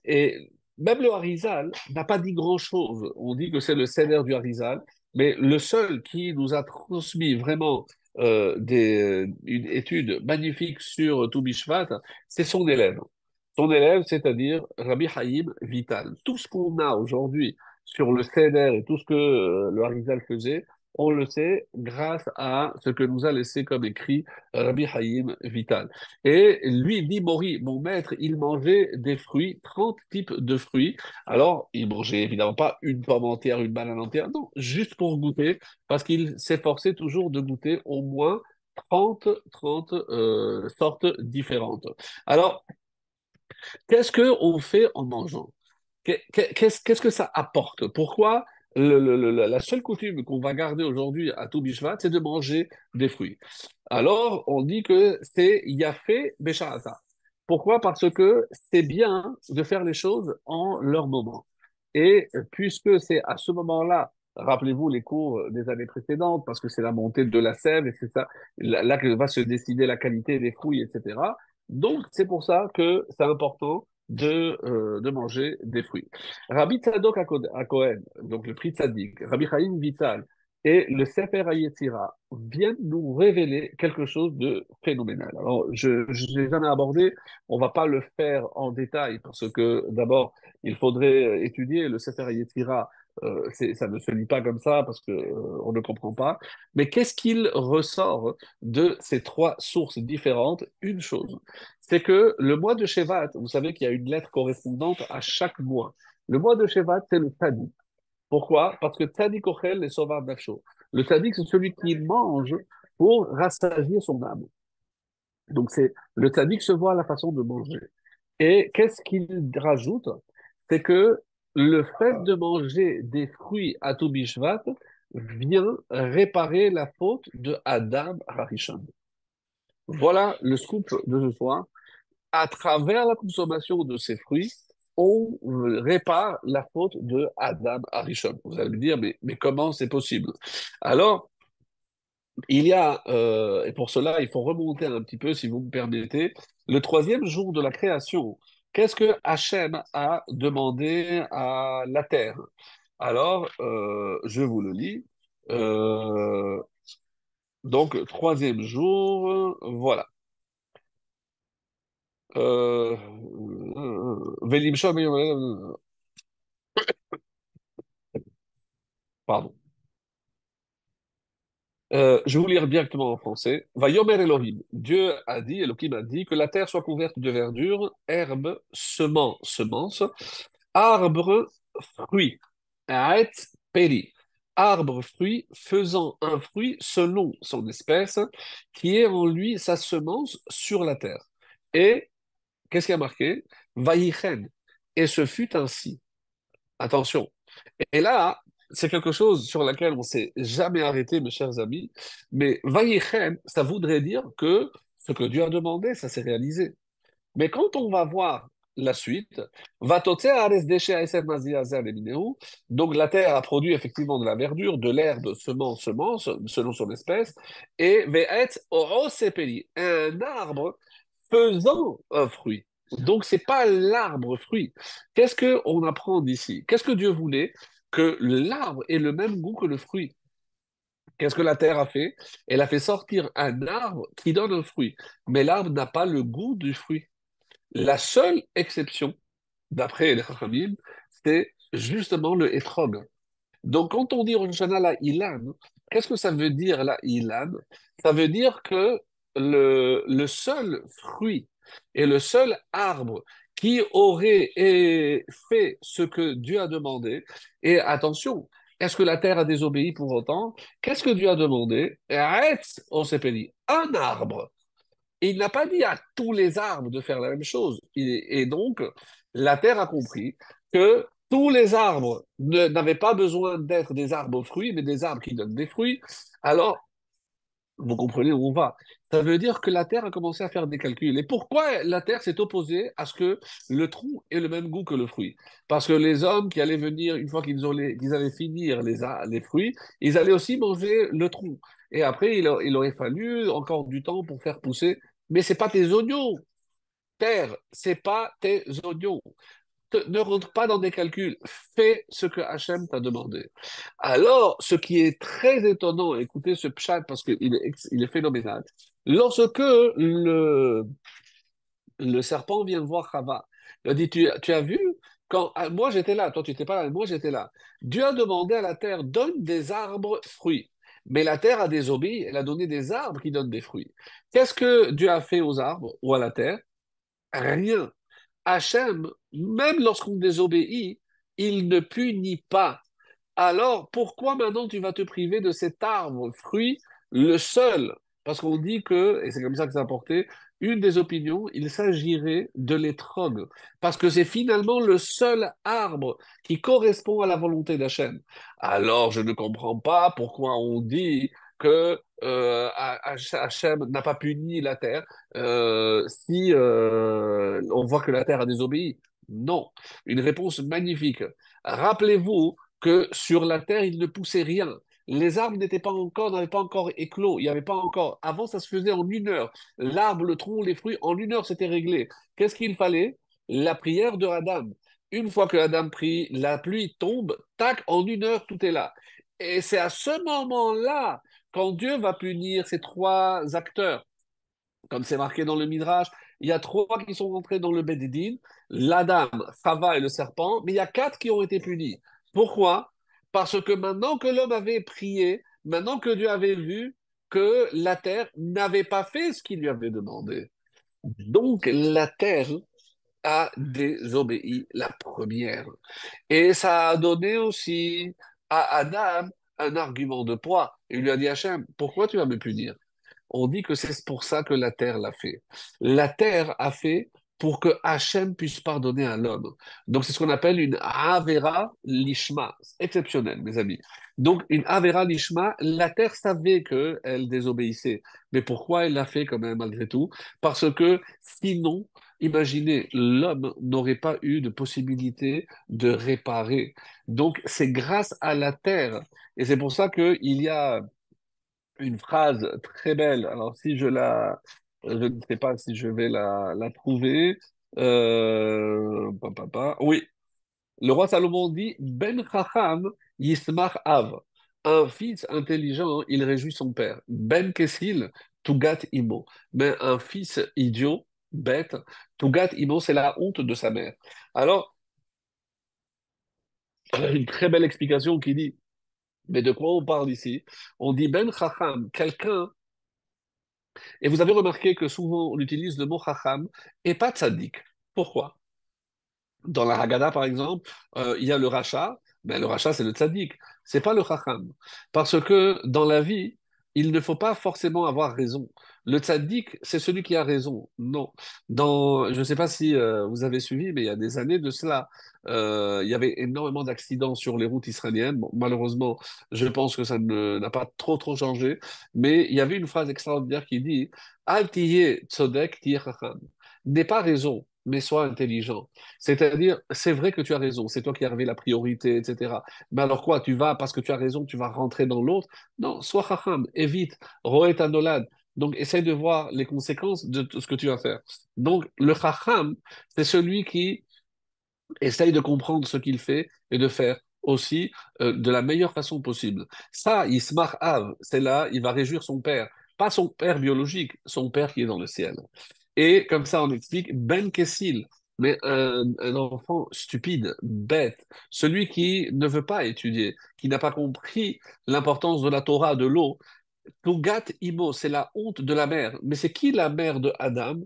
et même le Harizal n'a pas dit grand-chose. On dit que c'est le Seder du Harizal, mais le seul qui nous a transmis vraiment euh, des, une étude magnifique sur Toubishvat, c'est son élève. Son élève, c'est-à-dire Rabbi Haïm Vital. Tout ce qu'on a aujourd'hui sur le Seder et tout ce que euh, le Harizal faisait, on le sait grâce à ce que nous a laissé comme écrit Rabbi Haïm Vital. Et lui dit, Mori, mon maître, il mangeait des fruits, 30 types de fruits. Alors, il mangeait évidemment pas une pomme entière, une banane entière, non, juste pour goûter, parce qu'il s'efforçait toujours de goûter au moins 30, 30 euh, sortes différentes. Alors, qu'est-ce qu'on fait en mangeant? Qu'est-ce que ça apporte? Pourquoi la seule coutume qu'on va garder aujourd'hui à tout c'est de manger des fruits. Alors, on dit que c'est Yafé Bécharata. Pourquoi? Parce que c'est bien de faire les choses en leur moment. Et puisque c'est à ce moment-là, rappelez-vous les cours des années précédentes, parce que c'est la montée de la sève, et c'est ça, là que va se décider la qualité des fruits, etc. Donc, c'est pour ça que important de, euh, de manger des fruits. Rabbi Tzadok à Cohen, donc le prix Tzadik, Rabbi Chaim Vital et le Sefer Ayetira viennent nous révéler quelque chose de phénoménal. Alors, je ne l'ai jamais abordé, on va pas le faire en détail parce que d'abord, il faudrait étudier le Sefer Ayetira euh, ça ne se lit pas comme ça parce que euh, ne comprend pas. Mais qu'est-ce qu'il ressort de ces trois sources différentes? Une chose, c'est que le mois de Shevat, vous savez qu'il y a une lettre correspondante à chaque mois. Le mois de Shevat, c'est le Tzadik. Pourquoi? Parce que Tzadik Ochel les sauvages d'Acho. Le Tzadik, c'est celui qui mange pour rassasier son âme. Donc c'est le Tzadik se voit à la façon de manger. Et qu'est-ce qu'il rajoute? C'est que le fait de manger des fruits à Toubishvat vient réparer la faute de Adam Harishon. Voilà le scoop de ce soir. À travers la consommation de ces fruits, on répare la faute de Adam Harishon. Vous allez me dire, mais, mais comment c'est possible? Alors, il y a, euh, et pour cela, il faut remonter un petit peu, si vous me permettez, le troisième jour de la création. Qu'est-ce que Hachem a demandé à la terre? Alors, euh, je vous le lis. Euh, donc, troisième jour, voilà. Euh, Pardon. Euh, je vous lire directement en français. Va yomer Elohim. Dieu a dit, Elohim a dit, que la terre soit couverte de verdure, herbe, semence, semence, arbre, fruit, aet, peri. Arbre, fruit, faisant un fruit selon son espèce, qui est en lui sa semence sur la terre. Et, qu'est-ce qui a marqué? Vaïchen. Et ce fut ainsi. Attention. Et là, c'est quelque chose sur laquelle on s'est jamais arrêté, mes chers amis. Mais Vaïchem, ça voudrait dire que ce que Dieu a demandé, ça s'est réalisé. Mais quand on va voir la suite, donc la terre a produit effectivement de la verdure, de l'herbe, semence, semence, selon son espèce, et un arbre faisant un fruit. Donc, c'est pas l'arbre fruit. Qu'est-ce qu'on apprend d'ici? Qu'est-ce que Dieu voulait? Que l'arbre ait le même goût que le fruit. Qu'est-ce que la terre a fait? Elle a fait sortir un arbre qui donne un fruit, mais l'arbre n'a pas le goût du fruit. La seule exception, d'après les Chachamim, c'est justement le etrog. Donc, quand on dit Rosh la ilan, qu'est-ce que ça veut dire la ilan? Ça veut dire que le, le seul fruit et le seul arbre qui aurait fait ce que Dieu a demandé. Et attention, est-ce que la terre a désobéi pour autant? Qu'est-ce que Dieu a demandé? Arrête, on s'est dit, un arbre. il n'a pas dit à tous les arbres de faire la même chose. Et donc, la terre a compris que tous les arbres n'avaient pas besoin d'être des arbres fruits, mais des arbres qui donnent des fruits. Alors, vous comprenez où on va. Ça veut dire que la Terre a commencé à faire des calculs. Et pourquoi la Terre s'est opposée à ce que le tronc ait le même goût que le fruit? Parce que les hommes qui allaient venir, une fois qu'ils qu'ils allaient finir les, les fruits, ils allaient aussi manger le tronc. Et après, il, aurait fallu encore du temps pour faire pousser. Mais c'est pas tes oignons. Terre, c'est pas tes oignons. Ne rentre pas dans des calculs, fais ce que Hachem t'a demandé. Alors, ce qui est très étonnant, écoutez ce pshat parce qu'il est, phénoménal, lorsque le, le serpent vient voir Chava, il a dit, tu, tu as vu? Quand ah, moi j'étais là, toi tu n'étais pas là, moi j'étais là. Dieu a demandé à la terre, donne des arbres fruits. Mais la terre a désobéi, elle a donné des arbres qui donnent des fruits. Qu'est-ce que Dieu a fait aux arbres ou à la terre? Rien. Hachem, même lorsqu'on désobéit, il ne punit pas. Alors, pourquoi maintenant tu vas te priver de cet arbre, fruit, le seul? Parce qu'on dit que, et c'est comme ça que c'est apporté, une des opinions, il s'agirait de l'étrog, parce que c'est finalement le seul arbre qui correspond à la volonté d'Hachem. Alors, je ne comprends pas pourquoi on dit que euh, Hachem n'a pas puni la terre euh, si euh, on voit que la terre a désobéi. Non, une réponse magnifique. Rappelez-vous que sur la terre, il ne poussait rien les arbres n'étaient pas encore, n'avaient pas encore éclos, il n'y avait pas encore. Avant, ça se faisait en une heure. L'arbre, le tronc, les fruits, en une heure, c'était réglé. Qu'est-ce qu'il fallait? La prière de Adam. Une fois que Adam prie, la pluie tombe, tac, en une heure, tout est là. Et c'est à ce moment-là, quand Dieu va punir ces trois acteurs, comme c'est marqué dans le Midrash, il y a trois qui sont rentrés dans le Bedidin, l'Adam, Chava et le serpent, mais il y a quatre qui ont été punis. Pourquoi? Parce que maintenant que l'homme avait prié, maintenant que Dieu avait vu que la terre n'avait pas fait ce qu'il lui avait demandé. Donc la terre a désobéi la première. Et ça a donné aussi à Adam un argument de poids. Il lui a dit Hachem, pourquoi tu vas me punir? On dit que c'est pour ça que la terre l'a fait. La terre a fait pour que Hachem puisse pardonner à l'homme. Donc, c'est ce qu'on appelle une Avera Lishma. Exceptionnel, mes amis. Donc, une Avera Lishma, la terre savait qu'elle désobéissait. Mais pourquoi elle l'a fait quand même, malgré tout? Parce que sinon, imaginez, l'homme n'aurait pas eu de possibilité de réparer. Donc, c'est grâce à la terre. Et c'est pour ça qu'il y a une phrase très belle. Alors, si je la, je ne sais pas si je vais la, la trouver. Euh, Oui, le roi Salomon dit Ben Chacham Yismach Av. Un fils intelligent, il réjouit son père. Ben Kessil, Tugat Imo. Mais un fils idiot, bête, Tugat Imo, c'est la honte de sa mère. Alors, une très belle explication qui dit Mais de quoi on parle ici? On dit Ben Chacham, quelqu'un et vous avez remarqué que souvent on utilise le mot chacham et pas tzaddik. Pourquoi? Dans la Haggadah, par exemple, euh, il y a le rachat. Ben, le rachat, c'est le tzaddik. C'est pas le chacham. Parce que dans la vie, il ne faut pas forcément avoir raison. Le tzaddik, c'est celui qui a raison. Non. Dans, je ne sais pas si euh, vous avez suivi, mais il y a des années de cela, euh, il y avait énormément d'accidents sur les routes israéliennes. malheureusement, je pense que ça n'a pas trop trop changé. Mais il y avait une phrase extraordinaire qui dit Al tzodek N'aie pas raison, mais sois intelligent. C'est-à-dire, c'est vrai que tu as raison, c'est toi qui as la priorité, etc. Mais alors quoi, tu vas, parce que tu as raison, tu vas rentrer dans l'autre? Non, sois chacham, évite, roet anolad. Donc, essaye de voir les conséquences de ce que tu vas faire. Donc, le chacham, c'est celui qui essaye de comprendre ce qu'il fait et de faire aussi euh, de la meilleure façon possible. Ça, Ismar Av, c'est là, il va réjouir son père. Pas son père biologique, son père qui est dans le ciel. Et comme ça, on explique Ben Kessil, mais un, enfant stupide, bête, celui qui ne veut pas étudier, qui n'a pas compris l'importance de la Torah, de l'eau, Tugat Imo, c'est la honte de la mère. Mais c'est qui la mère de Adam?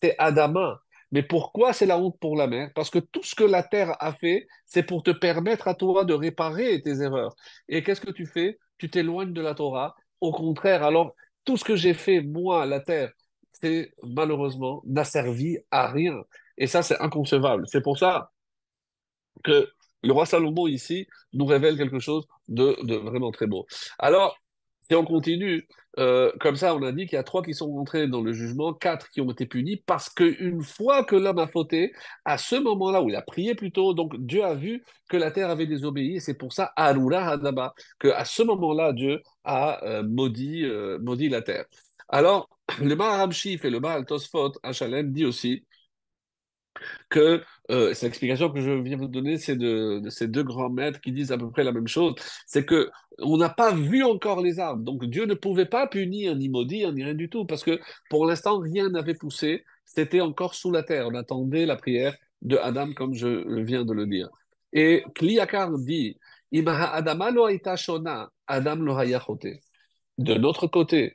C'est Adama. Mais pourquoi c'est la honte pour la mère? Parce que tout ce que la terre a fait, c'est pour te permettre à toi de réparer tes erreurs. Et qu'est-ce que tu fais? Tu t'éloignes de la Torah. Au contraire, alors tout ce que j'ai fait, moi, la terre, malheureusement n'a servi à rien. Et ça, c'est inconcevable. C'est pour ça que le roi Salomon ici nous révèle quelque chose de, vraiment très beau. Alors, si on continue, euh, comme ça, on a dit qu'il y a trois qui sont rentrés dans le jugement, quatre qui ont été punis, parce qu'une fois que l'homme a fauté, à ce moment-là où il a prié plutôt, donc Dieu a vu que la terre avait désobéi, c'est pour ça, Arura Hadaba, qu'à ce moment-là, Dieu a euh, maudit, euh, maudit la terre. Alors, le Maharam Shif et le Mahal Tosfot, Hachalem, dit aussi que euh, c'est l'explication que je viens vous donner, c'est de, ces deux grands maîtres qui disent à peu près la même chose. C'est que on n'a pas vu encore les arbres, donc Dieu ne pouvait pas punir ni maudire ni rien du tout, parce que pour l'instant rien n'avait poussé, c'était encore sous la terre. On attendait la prière de Adam, comme je viens de le dire. Et Kliakar dit, Adam De notre côté,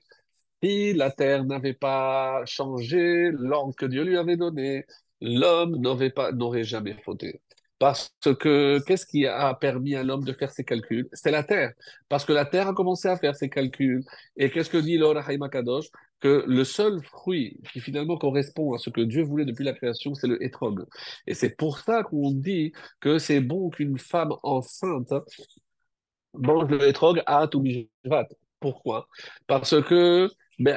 si la terre n'avait pas changé l'ordre que Dieu lui avait donné, l'homme n'aurait pas, n'aurait jamais fauté. Parce que qu'est-ce qui a permis à l'homme de faire ses calculs? C'est la terre. Parce que la terre a commencé à faire ses calculs. Et qu'est-ce que dit l'Orahim Kadosh Que le seul fruit qui finalement correspond à ce que Dieu voulait depuis la création, c'est le hétrog. Et c'est pour ça qu'on dit que c'est bon qu'une femme enceinte mange le hétrog à Toumijvat. Pourquoi? Parce que mais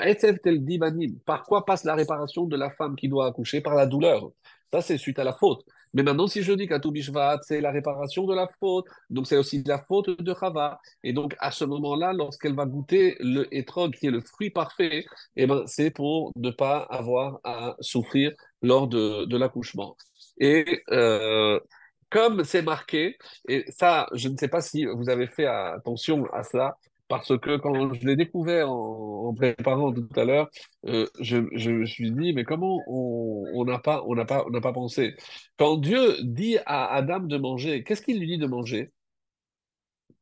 par quoi passe la réparation de la femme qui doit accoucher Par la douleur? Ça, c'est suite à la faute. Mais maintenant, si je dis qu'à Bishvat, c'est la réparation de la faute, donc c'est aussi la faute de Chava. Et donc, à ce moment-là, lorsqu'elle va goûter le étrog, qui est le fruit parfait, eh ben, c'est pour ne pas avoir à souffrir lors de, de l'accouchement. Et euh, comme c'est marqué, et ça, je ne sais pas si vous avez fait attention à cela, parce que quand je l'ai découvert en, préparant tout à l'heure, euh, je, me suis dit, mais comment on n'a pas, pensé? Quand Dieu dit à Adam de manger, qu'est-ce qu'il lui dit de manger?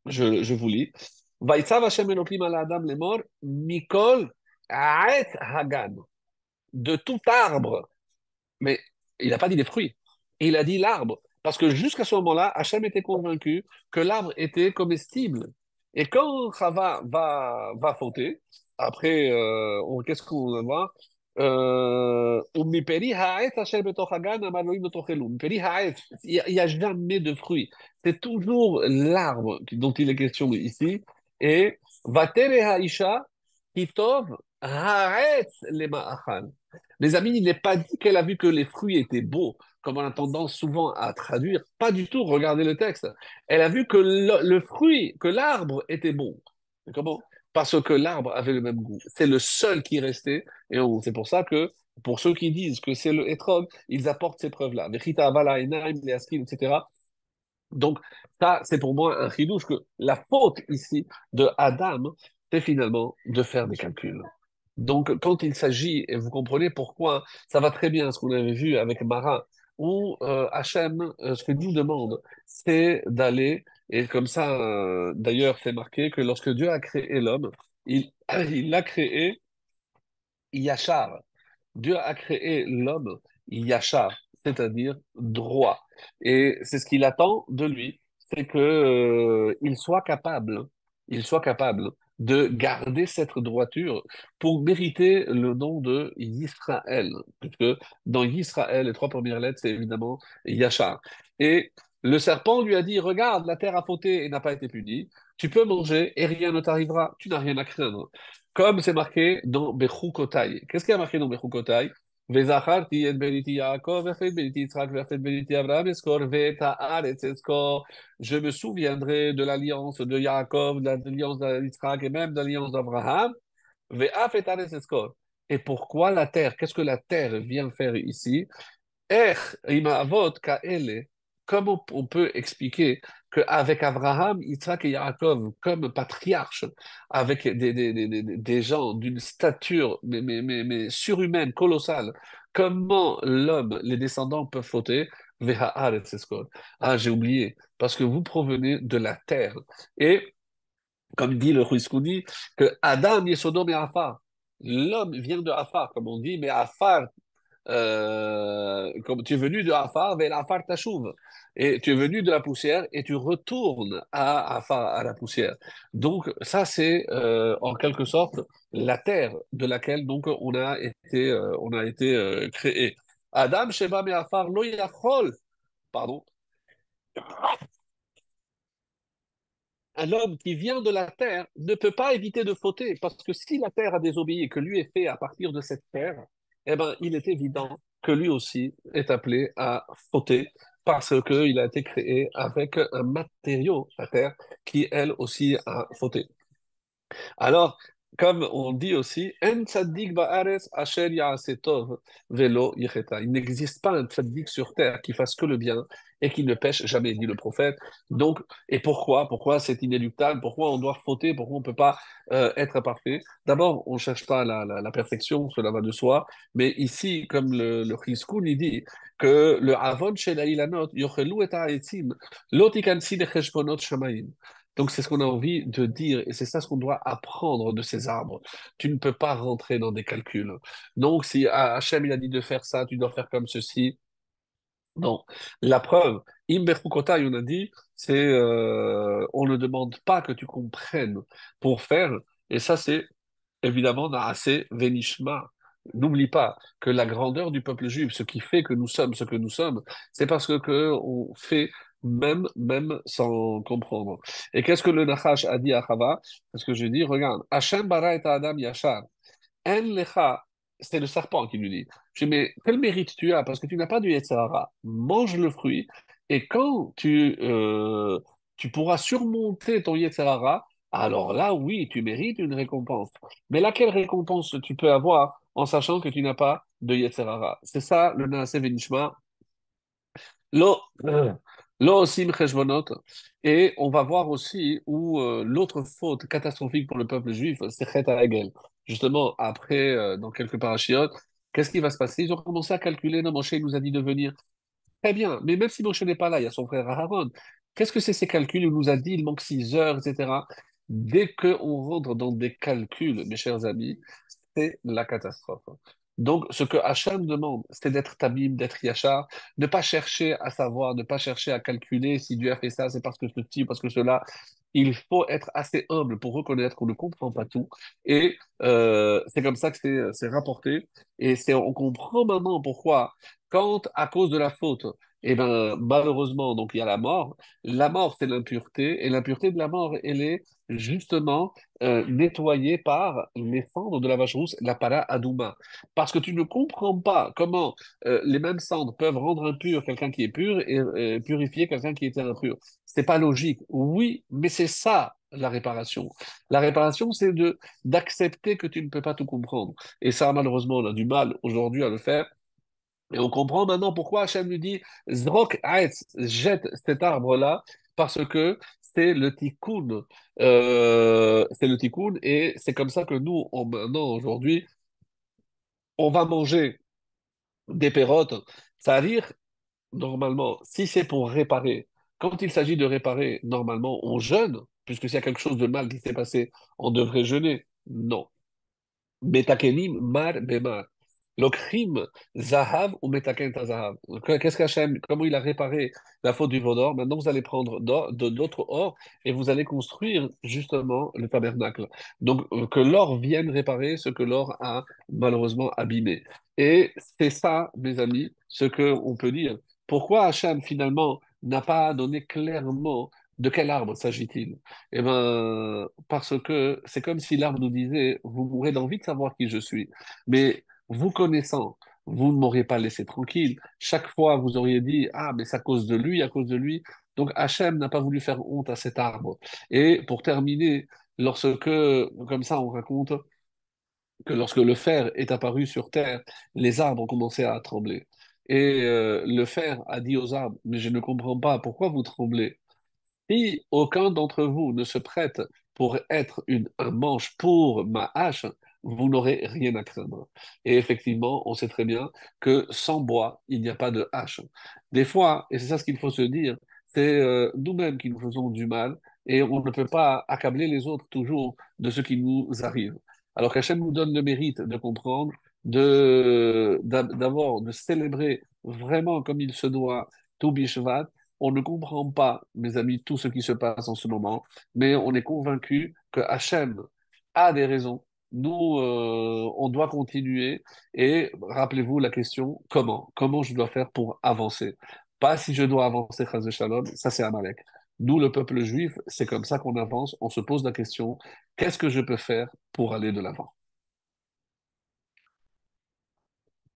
Je, je vous lis. Mikol hagan. De tout arbre. Mais il n'a pas dit des fruits. Il a dit l'arbre. Parce que jusqu'à ce moment-là, Hachem était convaincu que l'arbre était comestible. Et quand Chava va, va fauter, après, euh, qu'est-ce qu'on va voir? Euh, il n'y a jamais de fruits. C'est toujours l'arbre dont il est question ici. Et les amis, il n'est pas dit qu'elle a vu que les fruits étaient beaux comme on a tendance souvent à traduire, pas du tout, regardez le texte. Elle a vu que le, fruit, que l'arbre était bon. Comment? Parce que l'arbre avait le même goût. C'est le seul qui restait. Et c'est pour ça que, pour ceux qui disent que c'est le hétrog, ils apportent ces preuves-là. etc. Donc, ça, c'est pour moi un chidouche que la faute ici de Adam, c'est finalement de faire des calculs. Donc, quand il s'agit, et vous comprenez pourquoi, ça va très bien ce qu'on avait vu avec Marat, où euh, Hachem, euh, ce que nous demande, c'est d'aller, et comme ça, euh, d'ailleurs, c'est marqué que lorsque Dieu a créé l'homme, il, l'a créé Yachar. Dieu a créé l'homme Yachar, c'est-à-dire droit. Et c'est ce qu'il attend de lui, c'est que il soit capable, il soit capable de garder cette droiture pour mériter le nom de Yisraël. Puisque dans Yisraël, les trois premières lettres, c'est évidemment Yachar. Et le serpent lui a dit, regarde, la terre a fauté et n'a pas été punie. Tu peux manger et rien ne t'arrivera. Tu n'as rien à craindre. Comme c'est marqué dans Bechukotai. Qu'est-ce qui a marqué dans Bechukotai? Je me souviendrai de l'alliance de Yaakov, de l'alliance d'Israël et même de l'alliance d'Abraham. Et pourquoi la terre? Qu'est-ce que la terre vient faire ici? Comment on peut expliquer qu'avec Abraham, Isaac et Yaakov, comme patriarches, avec des, des, des, des gens d'une stature mais, mais, mais, mais, surhumaine, colossale, comment l'homme, les descendants peuvent fauter? Ah, j'ai oublié, parce que vous provenez de la terre. Et, comme dit le Ruiskouni, que Adam, Yesodom et Afar, l'homme vient de Afar, comme on dit, mais Afar, euh, comme tu es venu de Afar vers Afar Tachouv. Et tu es venu de la poussière et tu retournes à, Afar, à la poussière. Donc, ça, c'est euh, en quelque sorte la terre de laquelle donc, on a été, euh, on a été créé. Adam, Sheba, Afar, Lo Pardon. Un homme qui vient de la terre ne peut pas éviter de fauter, parce que si la terre a désobéi et que lui est fait à partir de cette terre, eh ben, il est évident que lui aussi est appelé à fauter parce qu'il a été créé avec un matériau, la terre, qui elle aussi a fauté. Alors, comme on dit aussi. Il n'existe pas un tzaddik sur terre qui fasse que le bien et qui ne pêche jamais, dit le prophète. Donc, et pourquoi Pourquoi c'est inéluctable Pourquoi on doit fauter Pourquoi on ne peut pas euh, être parfait D'abord, on ne cherche pas la, perfection, cela va de soi. Mais ici, comme le, le il dit que le avon shel ha'ilanot yochelu et ha'etzim lotikansi lecheshbonot shamayim. Donc c'est ce qu'on a envie de dire et c'est ça ce qu'on doit apprendre de ces arbres. Tu ne peux pas rentrer dans des calculs. Donc si Hachem il a dit de faire ça, tu dois faire comme ceci. Non, la preuve, on a dit, c'est euh, on ne demande pas que tu comprennes pour faire, et ça c'est évidemment assez Venishma. N'oublie pas que la grandeur du peuple juif, ce qui fait que nous sommes ce que nous sommes, c'est parce que, on fait même, même sans comprendre. Et qu'est-ce que le Nachash a dit à Chava? Parce que je dis, regarde, Hachem bara et Adam yachar, en lecha, c'est le serpent qui lui dit. Je dis, mais quel mérite tu as? Parce que tu n'as pas du Yetzirara. Mange le fruit, et quand tu, euh, tu pourras surmonter ton Yetzirara, alors là, oui, tu mérites une récompense. Mais laquelle récompense tu peux avoir en sachant que tu n'as pas de Yetzirara C'est ça le Naase Venishma. Et on va voir aussi où euh, l'autre faute catastrophique pour le peuple juif, c'est Chet Hagel. Justement, après, euh, dans quelques parachiotes, qu'est-ce qui va se passer? Ils ont commencé à calculer. Non, Moshe nous a dit de venir. Très bien, mais même si Moshe n'est pas là, il y a son frère Aaron. Qu'est-ce que c'est ces calculs? Il nous a dit il manque 6 heures, etc. Dès qu'on rentre dans des calculs, mes chers amis, c'est la catastrophe. Donc, ce que Hachem demande, c'est d'être tabim, d'être yachar, ne pas chercher à savoir, ne pas chercher à calculer si Dieu a fait ça, c'est parce que ceci, parce que cela. Il faut être assez humble pour reconnaître qu'on ne comprend pas tout. Et euh, c'est comme ça que c'est rapporté. Et on comprend maintenant pourquoi, quand à cause de la faute, et eh ben, malheureusement, donc il y a la mort. La mort, c'est l'impureté, et l'impureté de la mort, elle est justement euh, nettoyée par les cendres de la vache rousse, la para adouma. Parce que tu ne comprends pas comment euh, les mêmes cendres peuvent rendre impur quelqu'un qui est pur et euh, purifier quelqu'un qui était impur. C'est pas logique. Oui, mais c'est ça la réparation. La réparation, c'est de d'accepter que tu ne peux pas tout comprendre. Et ça, malheureusement, on a du mal aujourd'hui à le faire et on comprend maintenant pourquoi Hachem lui dit Zrok Aetz, jette cet arbre-là, parce que c'est le tikkun. Euh, c'est le tikkun, et c'est comme ça que nous, on, maintenant, aujourd'hui, on va manger des pérotes. Ça veut dire, normalement, si c'est pour réparer, quand il s'agit de réparer, normalement, on jeûne, puisque s'il y a quelque chose de mal qui s'est passé, on devrait jeûner. Non. Betakenim mar bemar. L'okrim, Zahav ou Metaken Zahav? Qu'est-ce qu'Hachem, comment il a réparé la faute du Vaudor Maintenant, vous allez prendre d'autres or et vous allez construire justement le tabernacle. Donc, euh, que l'or vienne réparer ce que l'or a malheureusement abîmé. Et c'est ça, mes amis, ce qu'on peut dire. Pourquoi Hachem, finalement, n'a pas donné clairement de quel arbre s'agit-il? Eh bien, parce que c'est comme si l'arbre nous disait, vous mourrez d'envie de savoir qui je suis. Mais vous connaissant, vous ne m'auriez pas laissé tranquille. Chaque fois, vous auriez dit, ah, mais c'est à cause de lui, à cause de lui. Donc Hachem n'a pas voulu faire honte à cet arbre. Et pour terminer, lorsque, comme ça, on raconte que lorsque le fer est apparu sur terre, les arbres ont commencé à trembler. Et euh, le fer a dit aux arbres, mais je ne comprends pas, pourquoi vous tremblez? Si aucun d'entre vous ne se prête pour être une, un manche pour ma hache, vous n'aurez rien à craindre. Et effectivement, on sait très bien que sans bois, il n'y a pas de hache. Des fois, et c'est ça ce qu'il faut se dire, c'est euh, nous-mêmes qui nous faisons du mal et on ne peut pas accabler les autres toujours de ce qui nous arrive. Alors qu'Hachem nous donne le mérite de comprendre, d'avoir, de célébrer vraiment comme il se doit tout Bishvat. On ne comprend pas, mes amis, tout ce qui se passe en ce moment, mais on est convaincu que Hachem a des raisons nous, euh, on doit continuer. Et rappelez-vous la question, comment? Comment je dois faire pour avancer? Pas si je dois avancer, Shalom, ça c'est Amalek. Nous, le peuple juif, c'est comme ça qu'on avance. On se pose la question, qu'est-ce que je peux faire pour aller de l'avant?